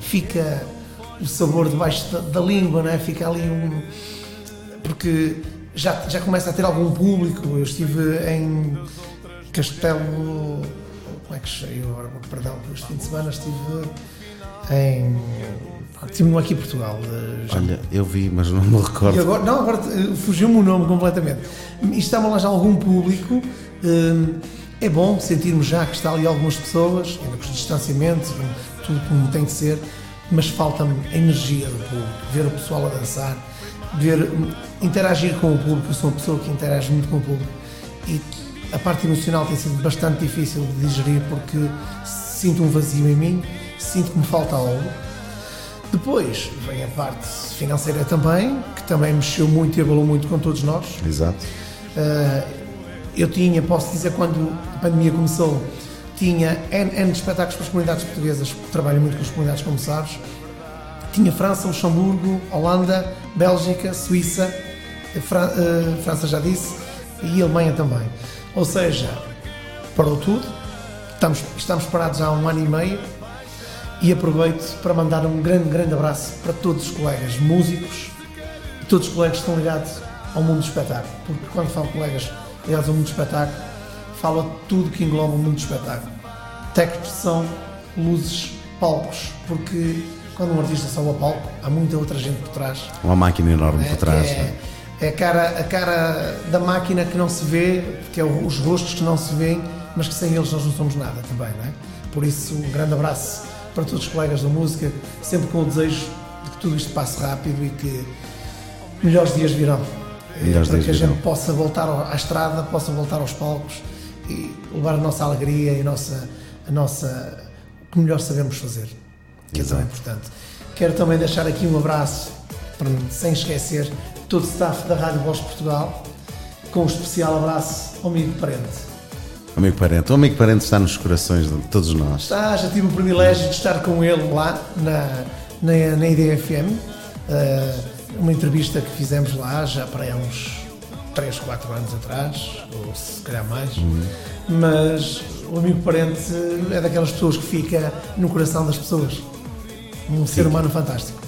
fica o sabor debaixo da, da língua, não é? Fica ali um. Porque já, já começa a ter algum público. Eu estive em Castelo. Como é que cheio agora? Perdão, este fim de semana estive em. Estive aqui em Portugal. eh, já Olha, eu vi, mas não me recordo. agora, não, agora eh, fugiu-me o nome completamente. E estava lá já algum público. hum, é bom sentirmos já que está ali algumas pessoas, ainda com os distanciamentos, tudo como tem que ser, mas falta-me a energia do público, ver o pessoal a dançar, ver, interagir com o público. Eu sou uma pessoa que interage muito com o público e a parte emocional tem sido bastante difícil de digerir porque sinto um vazio em mim, sinto que me falta algo. Depois vem a parte financeira também, que também mexeu muito e abalou muito com todos nós. Exato. Uh, eu tinha, posso dizer, quando a pandemia começou, tinha N, N de espetáculos para as comunidades portuguesas, trabalho muito com as comunidades, como sabes. Tinha França, Luxemburgo, Holanda, Bélgica, Suíça, Fran- eh, França já disse, e Alemanha também. Ou seja, parou tudo, estamos, estamos parados há um ano e meio, e aproveito para mandar um grande, grande abraço para todos os colegas músicos e todos os colegas que estão ligados ao mundo do espetáculo. Porque quando falo colegas ligados ao mundo do espetáculo, falo a tudo que engloba o mundo do espetáculo. Técnicos de som, luzes, palcos, porque quando um artista sobe ao palco, há muita outra gente por trás. Uma máquina enorme por trás. É, é a, cara, a cara da máquina que não se vê, que é os rostos que não se veem, mas que sem eles nós não somos nada também, não é? Por isso, um grande abraço para todos os colegas da música, sempre com o desejo de que tudo isto passe rápido e que melhores dias virão. Eh, Melhores para dias que a virão. gente possa voltar à estrada, possa voltar aos palcos e levar a nossa alegria e a nossa, a nossa o que melhor sabemos fazer, que é tão Exato. importante. Quero também deixar aqui um abraço, para, sem esquecer, todo o staff da Rádio Voz de Portugal, com um especial abraço ao amigo parente. Amigo parente. O amigo parente está nos corações de todos nós. Está, já tive o privilégio de estar com ele lá na, na, na IDFM, eh, uma entrevista que fizemos lá já para aí uns 3, 4 anos atrás, ou se calhar mais, mas o amigo parente é daquelas pessoas que fica no coração das pessoas. Um ser humano fantástico.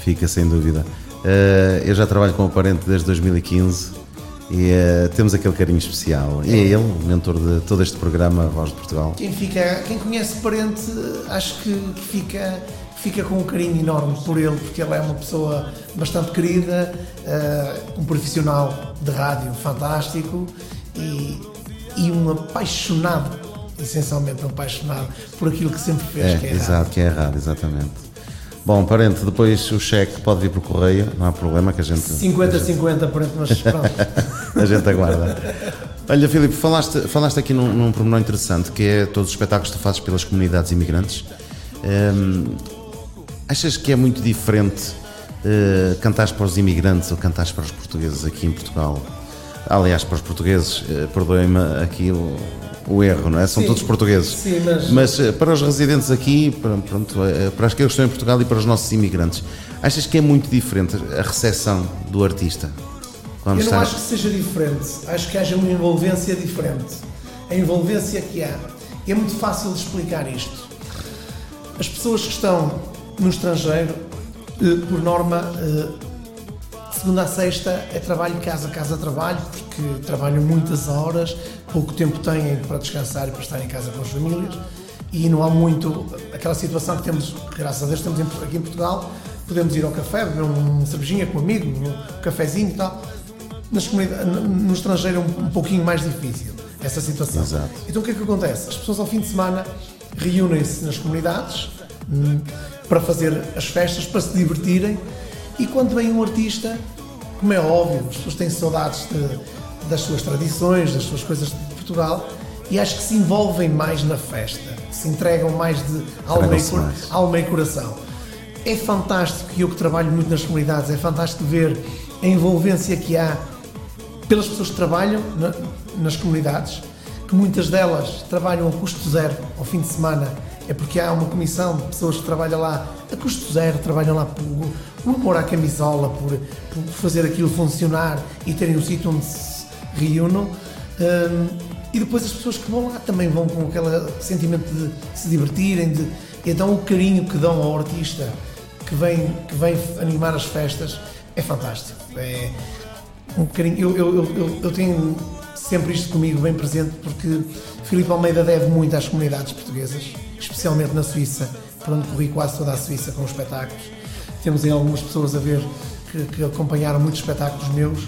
Fica sem dúvida. Eh, eu já trabalho com o parente desde 2015 e eh, temos aquele carinho especial. E é ele, o mentor de todo este programa Voz de Portugal. Quem, fica, quem conhece parente, acho que que fica, fica com um carinho enorme por ele, porque ele é uma pessoa bastante querida, eh, um profissional de rádio fantástico e, e um apaixonado, essencialmente um apaixonado por aquilo que sempre fez, É, que é exato, rádio. que é errado, exatamente. Bom, parente, depois o cheque pode vir por correio, não há problema que a gente. 50-50 parente, mas *laughs* pronto. A gente aguarda. Olha, Filipe, falaste, falaste aqui num, num pormenor interessante que é todos os espetáculos que tu fazes pelas comunidades imigrantes. Hum, achas que é muito diferente uh, cantares para os imigrantes ou cantares para os portugueses aqui em Portugal? Aliás, para os portugueses, uh, perdoem-me aqui o, o erro, não é? São Sim. todos portugueses. Sim, mas- Mas uh, para os residentes aqui, para, pronto, uh, para aqueles que estão em Portugal e para os nossos imigrantes, achas que é muito diferente a recepção do artista? Eu não acho que seja diferente, acho que haja uma envolvência diferente. A envolvência que há. É muito fácil de explicar isto. As pessoas que estão no estrangeiro, eh, por norma, eh, segunda a sexta é trabalho, casa, casa, trabalho, porque trabalham muitas horas, pouco tempo têm para descansar e para estar em casa com as famílias e não há muito aquela situação que temos, graças a Deus, temos em- aqui em Portugal, podemos ir ao café, beber uma cervejinha com um amigo, um cafezinho e tal. Nas no- estrangeiro é um, pouquinho mais difícil essa situação. Exato. Então o que é que acontece? As pessoas ao fim de semana reúnem-se nas comunidades hum, para fazer as festas, para se divertirem e quando vem um artista, como é óbvio, as pessoas têm saudades de- das suas tradições, das suas coisas Portugal e acho que se envolvem mais na festa, se entregam mais de alma e, cor- alma e coração. É fantástico, e eu que trabalho muito nas comunidades, é fantástico ver a envolvência que há pelas pessoas que trabalham na- nas comunidades, que muitas delas trabalham a custo zero ao fim de semana, é porque há uma comissão de pessoas que trabalham lá a custo zero, trabalham lá por, por amor à camisola, por, por fazer aquilo funcionar e terem um sítio onde se reúnam. Hum, e depois as pessoas que vão lá também vão com aquele sentimento de se divertirem, de, então o carinho que dão ao artista que vem, que vem animar as festas é fantástico. É, um carinho. Eu, eu, eu- eu, tenho sempre isto comigo bem presente porque Filipe Almeida deve muito às comunidades portuguesas, especialmente na Suíça, por onde corri quase toda a Suíça com os espetáculos. Temos aí algumas pessoas a ver que, que acompanharam muitos espetáculos meus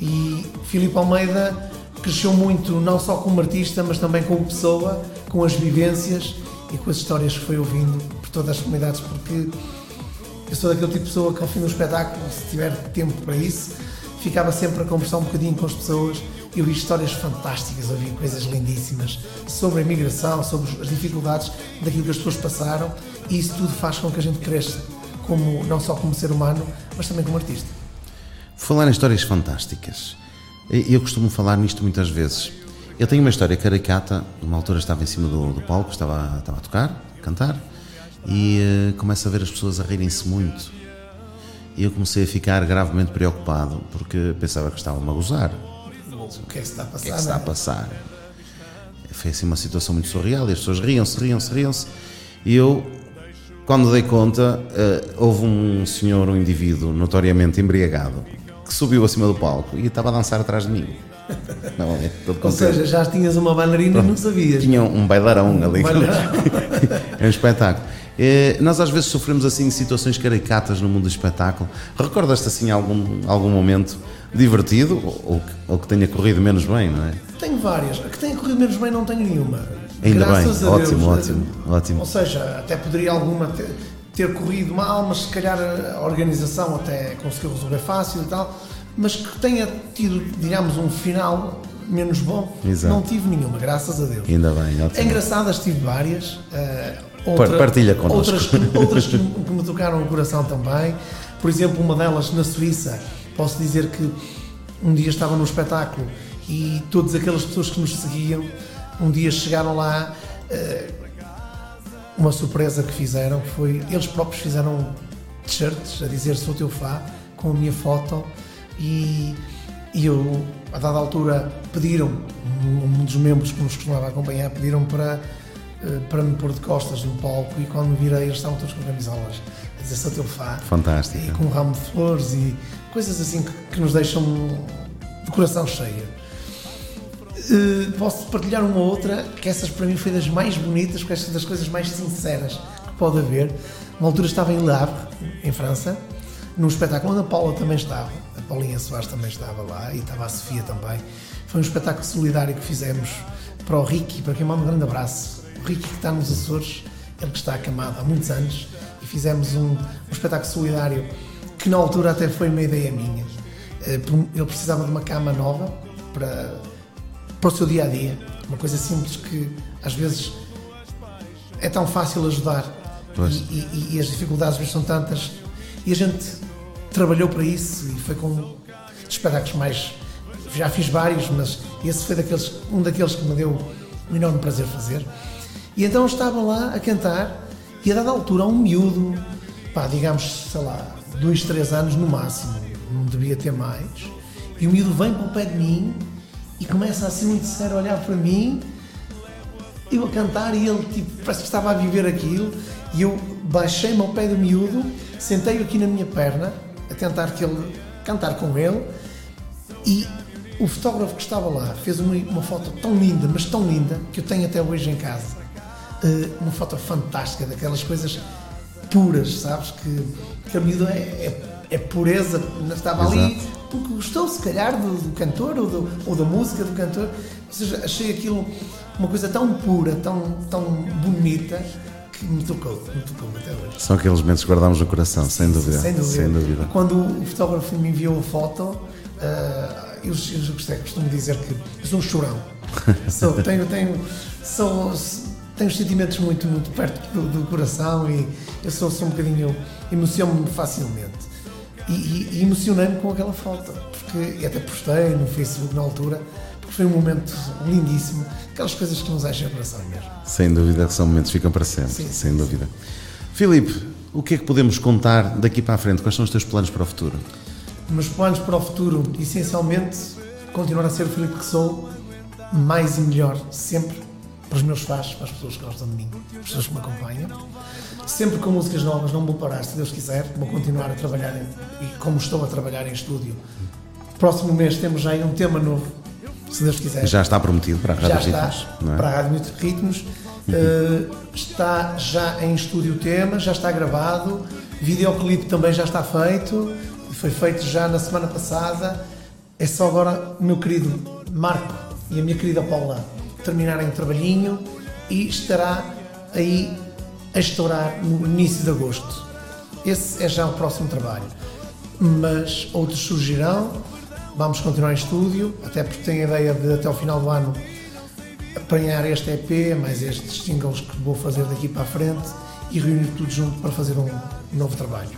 e Filipe Almeida cresceu muito não só como artista, mas também como pessoa, com as vivências e com as histórias que foi ouvindo por todas as comunidades, porque eu sou daquele tipo de pessoa que ao fim do espetáculo, se tiver tempo para isso, ficava sempre a conversar um bocadinho com as pessoas e ouvi histórias fantásticas, ouvi coisas lindíssimas sobre a imigração, sobre as dificuldades daquilo que as pessoas passaram e isso tudo faz com que a gente cresça, como, não só como ser humano, mas também como artista. Falar em histórias fantásticas. Eu costumo falar nisto muitas vezes. Eu tenho uma história caricata. Uma altura estava em cima do, do palco, estava, estava a tocar, a cantar, e eh, começo a ver as pessoas a rirem-se muito. E eu comecei a ficar gravemente preocupado, porque pensava que estavam a gozar. O que é que está a O passar? que é que está a não é? passar? Foi assim uma situação muito surreal e as pessoas riam-se, riam-se, riam-se. E eu, quando dei conta, eh, houve um senhor, um indivíduo notoriamente embriagado, que subiu acima do palco e estava a dançar atrás de mim. Não, é, Ou seja, já tinhas uma bailarina e não sabias. Tinha um bailarão ali. bailarão. *laughs* é um espetáculo. Eh, nós às vezes sofremos assim situações caricatas no mundo do espetáculo. Recordas-te assim algum, algum momento divertido ou, ou que, tenha corrido menos bem, não é? Tenho várias. A que tenha corrido menos bem não tenho nenhuma. Ainda Graças bem. Ótimo, Deus. ótimo, ótimo. Ou seja, até poderia alguma ter, ter corrido mal, mas se calhar a organização até conseguiu resolver fácil e tal. Mas que tenha tido, digamos, um final menos bom, Exato. não tive nenhuma, graças a Deus. Ainda bem, ótimo. É engraçadas, tive várias. eh, partilha connosco. Outras, que, *laughs* outras que, me- que me tocaram o coração também. Por exemplo, uma delas na Suíça, posso dizer que um dia estava num espetáculo e todas aquelas pessoas que nos seguiam, um dia chegaram lá. eh, uma surpresa que fizeram foi eles próprios fizeram t-shirts a dizer sou teu fã com a minha foto. E, e eu a dada altura pediram um, dos membros que nos costumava acompanhar pediram para eh, para me pôr de costas no palco. E quando me virei eles estavam todos com camisolas a dizer sou teu fã Fantástico. e com um ramo de flores e coisas assim que, que nos deixam de coração cheio Uh, posso partilhar uma outra, que essas para mim foi das mais bonitas, porque estas das coisas mais sinceras que pode haver. Uma altura estava em Le Havre, em França, num espetáculo onde a Paula também estava, a Paulinha Soares também estava lá e estava a Sofia também. Foi um espetáculo solidário que fizemos para o Ricky, para quem manda um grande abraço. O Ricky que está nos Açores, ele que está acamado há muitos anos, e fizemos um, um espetáculo solidário que na altura até foi uma ideia minha. Eh, Ele precisava de uma cama nova para para o seu dia a dia. Uma coisa simples que às vezes é tão fácil ajudar e, e- e as dificuldades são tantas. E a gente trabalhou para isso e foi com espetáculos mais. Já fiz vários, mas esse foi daqueles, um daqueles que me deu um enorme prazer fazer. E então estava lá a cantar e a dada altura um miúdo, pá, digamos, sei lá, dois, três anos no máximo, não devia ter mais, e o miúdo vem para o pé de mim e começa assim muito sério a olhar para mim, eu a cantar e ele tipo, parece que estava a viver aquilo E eu baixei-me ao pé do miúdo, sentei-o aqui na minha perna, a tentar que ele cantar com ele, e o fotógrafo que estava lá fez uma, uma foto tão linda, mas tão linda, que eu tenho até hoje em casa. Uh, uma foto fantástica, daquelas coisas puras, sabes? Que, que a miúdo é, é, é pureza, estava ali Exato. Porque gostou, se calhar, do, do cantor ou, do- ou da música do cantor. Ou seja, achei aquilo uma coisa tão pura, tão, tão bonita, que me tocou, me tocou até hoje. São aqueles momentos que guardamos no coração, sem dúvida. Sem dúvida. Sem dúvida. Quando o fotógrafo me enviou a foto, ah, eu, eu gostei, costumo dizer que eu sou um chorão. *laughs* Sou, tenho, tenho, sou, tenho sentimentos muito, muito perto do, do coração e eu sou, sou um bocadinho. emociono-me facilmente. E, e, e emocionei-me com aquela foto, porque e até postei no Facebook na altura, porque foi um momento lindíssimo, aquelas coisas que nos enchem o coração mesmo. Sem dúvida que são momentos que ficam para sempre. Sim, sim, sem dúvida. Filipe, o que é que podemos contar daqui para a frente? Quais são os teus planos para o futuro? meus planos para o futuro, essencialmente, continuar a ser o Filipe que sou, mais e melhor, sempre, para os meus fãs, para as pessoas que gostam de mim, as pessoas que me acompanham. Sempre com músicas novas, não vou parar, se Deus quiser, vou continuar a trabalhar, em, e como estou a trabalhar em estúdio. Próximo mês temos já aí um tema novo, se Deus quiser. Já está prometido para a Já Rádio está Ritmos, não é? para a Rádio Ritmos. Uh, está já em estúdio o tema, já está gravado. Videoclipe também já está feito. Foi feito já na semana passada. É só agora o meu querido Marco e a minha querida Paula terminarem o trabalhinho e estará aí a estourar no início de agosto. Esse é já o próximo trabalho. Mas outros surgirão. Vamos continuar em estúdio, até porque tenho a ideia de até ao final do ano apanhar este EP, mais estes singles que vou fazer daqui para a frente e reunir tudo junto para fazer um novo trabalho.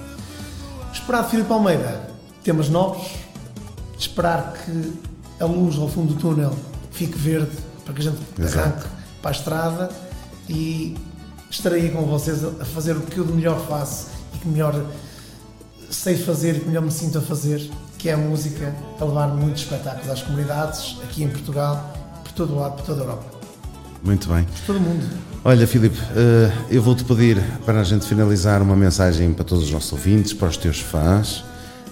Esperar de Filipe Almeida temas novos, esperar que a luz ao fundo do túnel fique verde para que a gente Exato. arranque para a estrada e estarei com vocês a fazer o que eu de melhor faço e que melhor sei fazer e que melhor me sinto a fazer, que é a música, a levar muitos espetáculos às comunidades, aqui em Portugal, por todo o lado, por toda a Europa, Muito bem. por todo o mundo. Olha, Filipe, eh, eu vou-te pedir para a gente finalizar uma mensagem para todos os nossos ouvintes, para os teus fãs,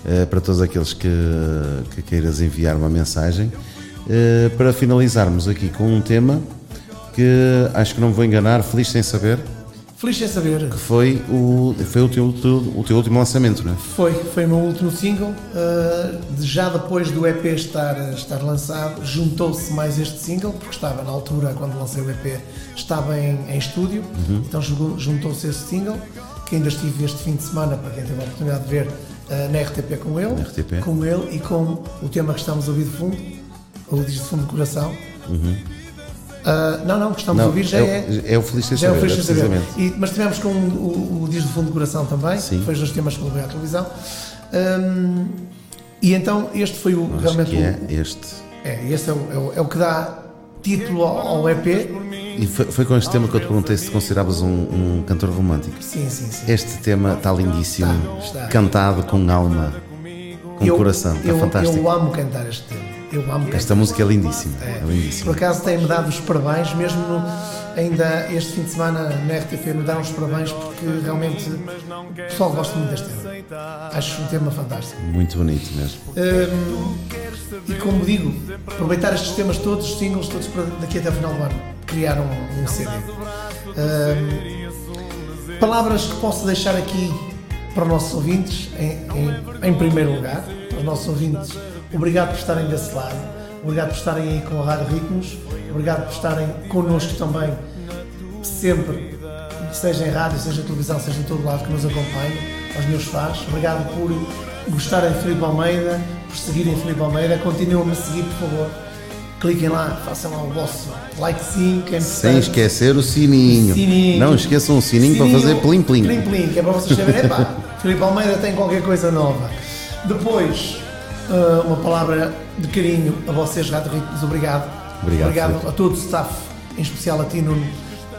eh, para todos aqueles que, que queiras enviar uma mensagem, eh, para finalizarmos aqui com um tema que acho que não me vou enganar, feliz sem saber, Feliz sem saber. que foi o, foi o, teu, o teu- último lançamento, não é? Foi, foi o meu último single. uh, já depois do EP estar, estar lançado, juntou-se mais este single, porque estava na altura, quando lancei o EP, estava em, em estúdio. Então jugou- juntou-se esse single, que ainda estive este fim de semana, para quem teve a oportunidade de ver, uh, na RTP com ele. RTP. Com ele e com o tema que estamos a ouvir de fundo, o Diz de Fundo do Coração. Uh, não, não, que estamos a ouvir já é, é. o- é o feliz sem é o saber, Feliz é Sem Saber. E- mas tivemos com o, o Dias do Fundo do Coração também, Sim. foi os dois temas que levei à televisão. Hum, e então este foi o, Acho realmente que o- é este. é, esse é o, é o- é o que dá título ao, ao EP. E foi, foi com este tema que eu te perguntei se te consideravas um, um cantor romântico. Sim, sim, sim. Este tema está lindíssimo, Está, está. cantado com alma, com Eu- coração, está eu, fantástico. Eu amo cantar este tema. Eu amo. Esta música é lindíssima, é, É. Por lindíssima. acaso tem-me dado os parabéns, mesmo no- ainda este fim de semana na RTP me deram os parabéns porque realmente o pessoal gosta muito deste tema. Acho um tema fantástico. Muito bonito mesmo. Hum, e como digo, aproveitar estes temas todos, os singles todos para daqui até o final do ano, criar um, um CD. Hum, palavras que posso deixar aqui para os nossos ouvintes, em, em- em primeiro lugar, para os nossos ouvintes, obrigado por estarem desse lado, obrigado por estarem aí com a Rádio Ritmos, obrigado por estarem connosco também, sempre, seja em rádio, seja em televisão, seja em todo lado que nos acompanhem, aos meus fãs, obrigado por gostarem de Filipe Almeida, por seguirem Filipe Almeida, continuem a seguir, por favor. Cliquem lá, façam lá o vosso likezinho, é Sem esquecer o sininho. Sininho. Não esqueçam o sininho, para fazer plim plim. Plim plim, que é para vocês saberem, epá, Filipe Almeida tem qualquer coisa nova. Depois, ah, uma palavra de carinho a vocês, Rádio Ritmos, obrigado. Obrigado, Filipe. a todo o staff, em especial a ti, Nuno,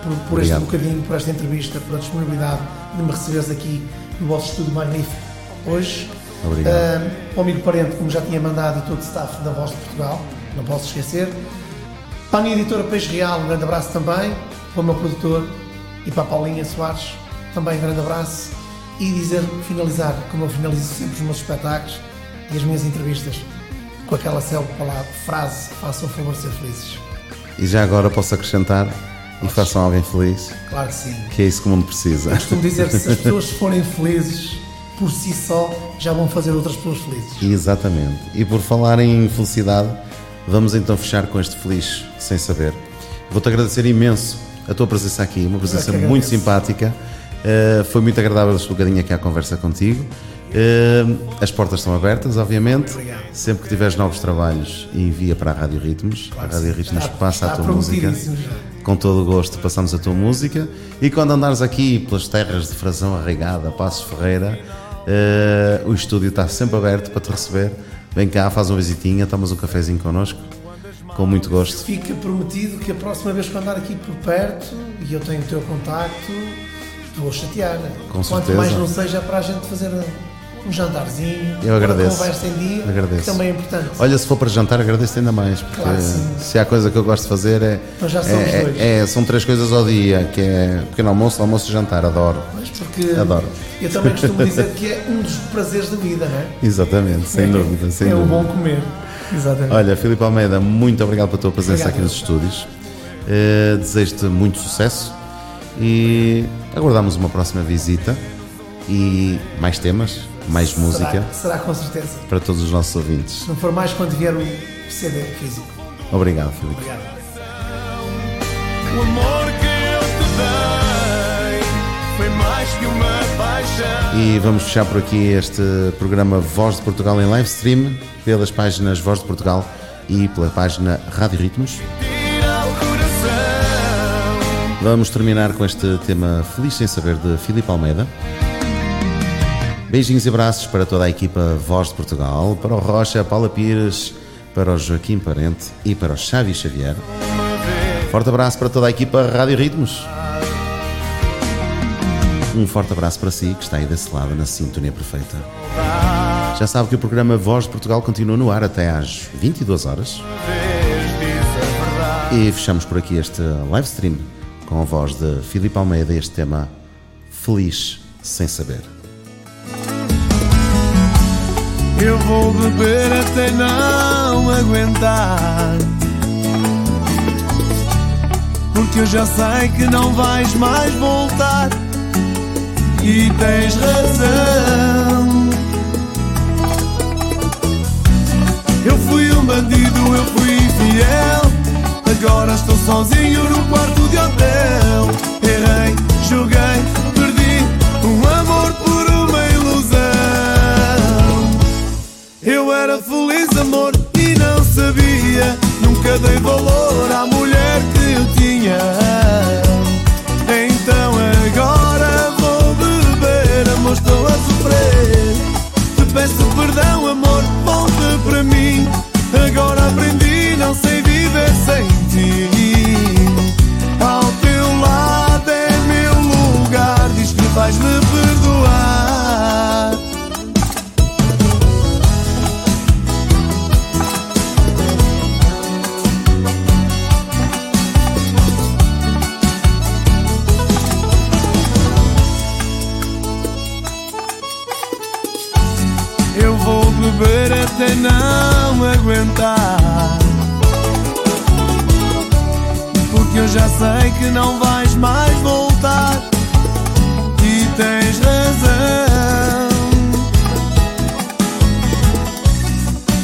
por, por este Obrigado. bocadinho, por esta entrevista, por a disponibilidade de me receberes aqui no vosso estúdio magnífico hoje. Obrigado. O amigo parente, como já tinha mandado, e todo o staff da Voz de Portugal, não posso esquecer. Para a minha editora Peixe Real, um grande abraço também. Para o meu produtor e para a Paulinha Soares, também um grande abraço e dizer, finalizar, como eu finalizo sempre os meus espetáculos e as minhas entrevistas, com aquela célebre palavra, frase, façam o favor de ser felizes. E já agora posso acrescentar e façam alguém feliz, Claro que sim. que é isso que o mundo precisa. Costumo dizer que se as *laughs* pessoas forem felizes por si só, já vão fazer outras pessoas felizes. Exatamente. E por falar em felicidade, vamos então fechar com este feliz sem saber. Vou-te agradecer imenso a tua presença aqui, uma presença Eu que muito simpática. Uh, foi muito agradável este bocadinho aqui à conversa contigo. Uh, as portas estão abertas, obviamente. Sempre que tiveres novos trabalhos, envia para a Rádio Ritmos. A Rádio. Ritmos passa a tua música. Com todo o gosto passamos a tua música. E quando andares aqui pelas terras de Frazão Arraigada, Passos Ferreira, eh, o estúdio está sempre aberto para te receber. Vem cá, faz uma visitinha, tomas um cafezinho connosco. Com muito gosto. Fica prometido que a próxima vez que andar aqui por perto e eu tenho o teu contacto, vou chatear. Com Quanto certeza. mais não seja para a gente fazer um jantarzinho, Eu agradeço. uma conversa em dia, Agradeço. que também é importante. Olha, se for para jantar, agradeço-te ainda mais, porque Claro sim. se há coisa que eu gosto de fazer é, Nós já somos é- dois. é- são três coisas ao dia, que é pequeno almoço, almoço e jantar, adoro. Mas porque Adoro. eu também costumo *laughs* dizer que é um dos prazeres da vida, não é? Exatamente, sem dúvida, sem é dúvida. o bom comer. Exatamente. Olha, Filipe Almeida, muito obrigado pela tua presença Obrigado. aqui nos estúdios. Eh, Desejo-te muito sucesso e aguardamos uma próxima visita e mais temas, mais música Será, será com certeza. para todos os nossos ouvintes. Se não for mais quando vier o CD físico. Obrigado, Filipe. Obrigado. O amor que eu te dei foi mais que uma paixão. E vamos fechar por aqui este programa Voz de Portugal em live stream pelas páginas Voz de Portugal e pela página Rádio Ritmos. Vamos terminar com este tema Feliz Sem Saber de Filipe Almeida. Beijinhos e abraços para toda a equipa Voz de Portugal, para o Rocha, Paula Pires, para o Joaquim Parente e para o Xavi Xavier. Forte abraço para toda a equipa Rádio Ritmos. Um forte abraço para si que está aí desse lado na sintonia perfeita. Já sabe que o programa Voz de Portugal continua no ar até às 22 horas. E fechamos por aqui este live stream com a voz de Filipe Almeida este tema Feliz Sem Saber. Eu vou beber até não aguentar. Porque eu já sei que não vais mais voltar. E tens razão. Eu fui um bandido, eu fui infiel. Agora estou sozinho no quarto de hotel. Errei, era feliz, amor, e não sabia. Nunca dei valor à mulher que eu tinha. Então agora vou beber, amor, estou a sofrer. Te peço perdão, amor, volta para mim. Agora aprendi, não sei viver sem ti. Ao teu lado é meu lugar, diz que vais já sei que não vais mais voltar. E tens razão.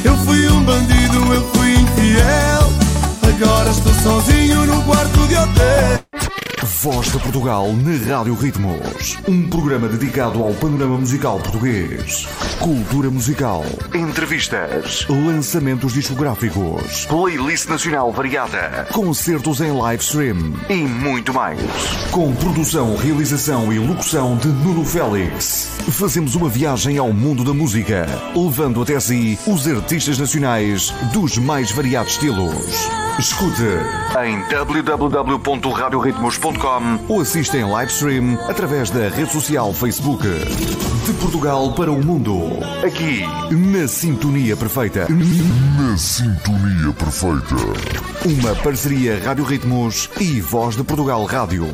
Eu fui um bandido, eu fui infiel. Agora estou sozinho no quarto de hotel. Voz de Portugal na Rádio Ritmos. Um programa dedicado ao panorama musical português. Cultura musical. Entrevistas. Lançamentos discográficos. Playlist nacional variada. Concertos em live stream. E muito mais. Com produção, realização e locução de Nuno Félix. Fazemos uma viagem ao mundo da música. Levando até si os artistas nacionais dos mais variados estilos. Escute em www.radioritmos.com ou assista em live stream através da rede social Facebook. De Portugal para o mundo. Aqui, na Sintonia Perfeita. Na sintonia perfeita. Uma parceria Rádio Ritmos e Voz de Portugal Rádio.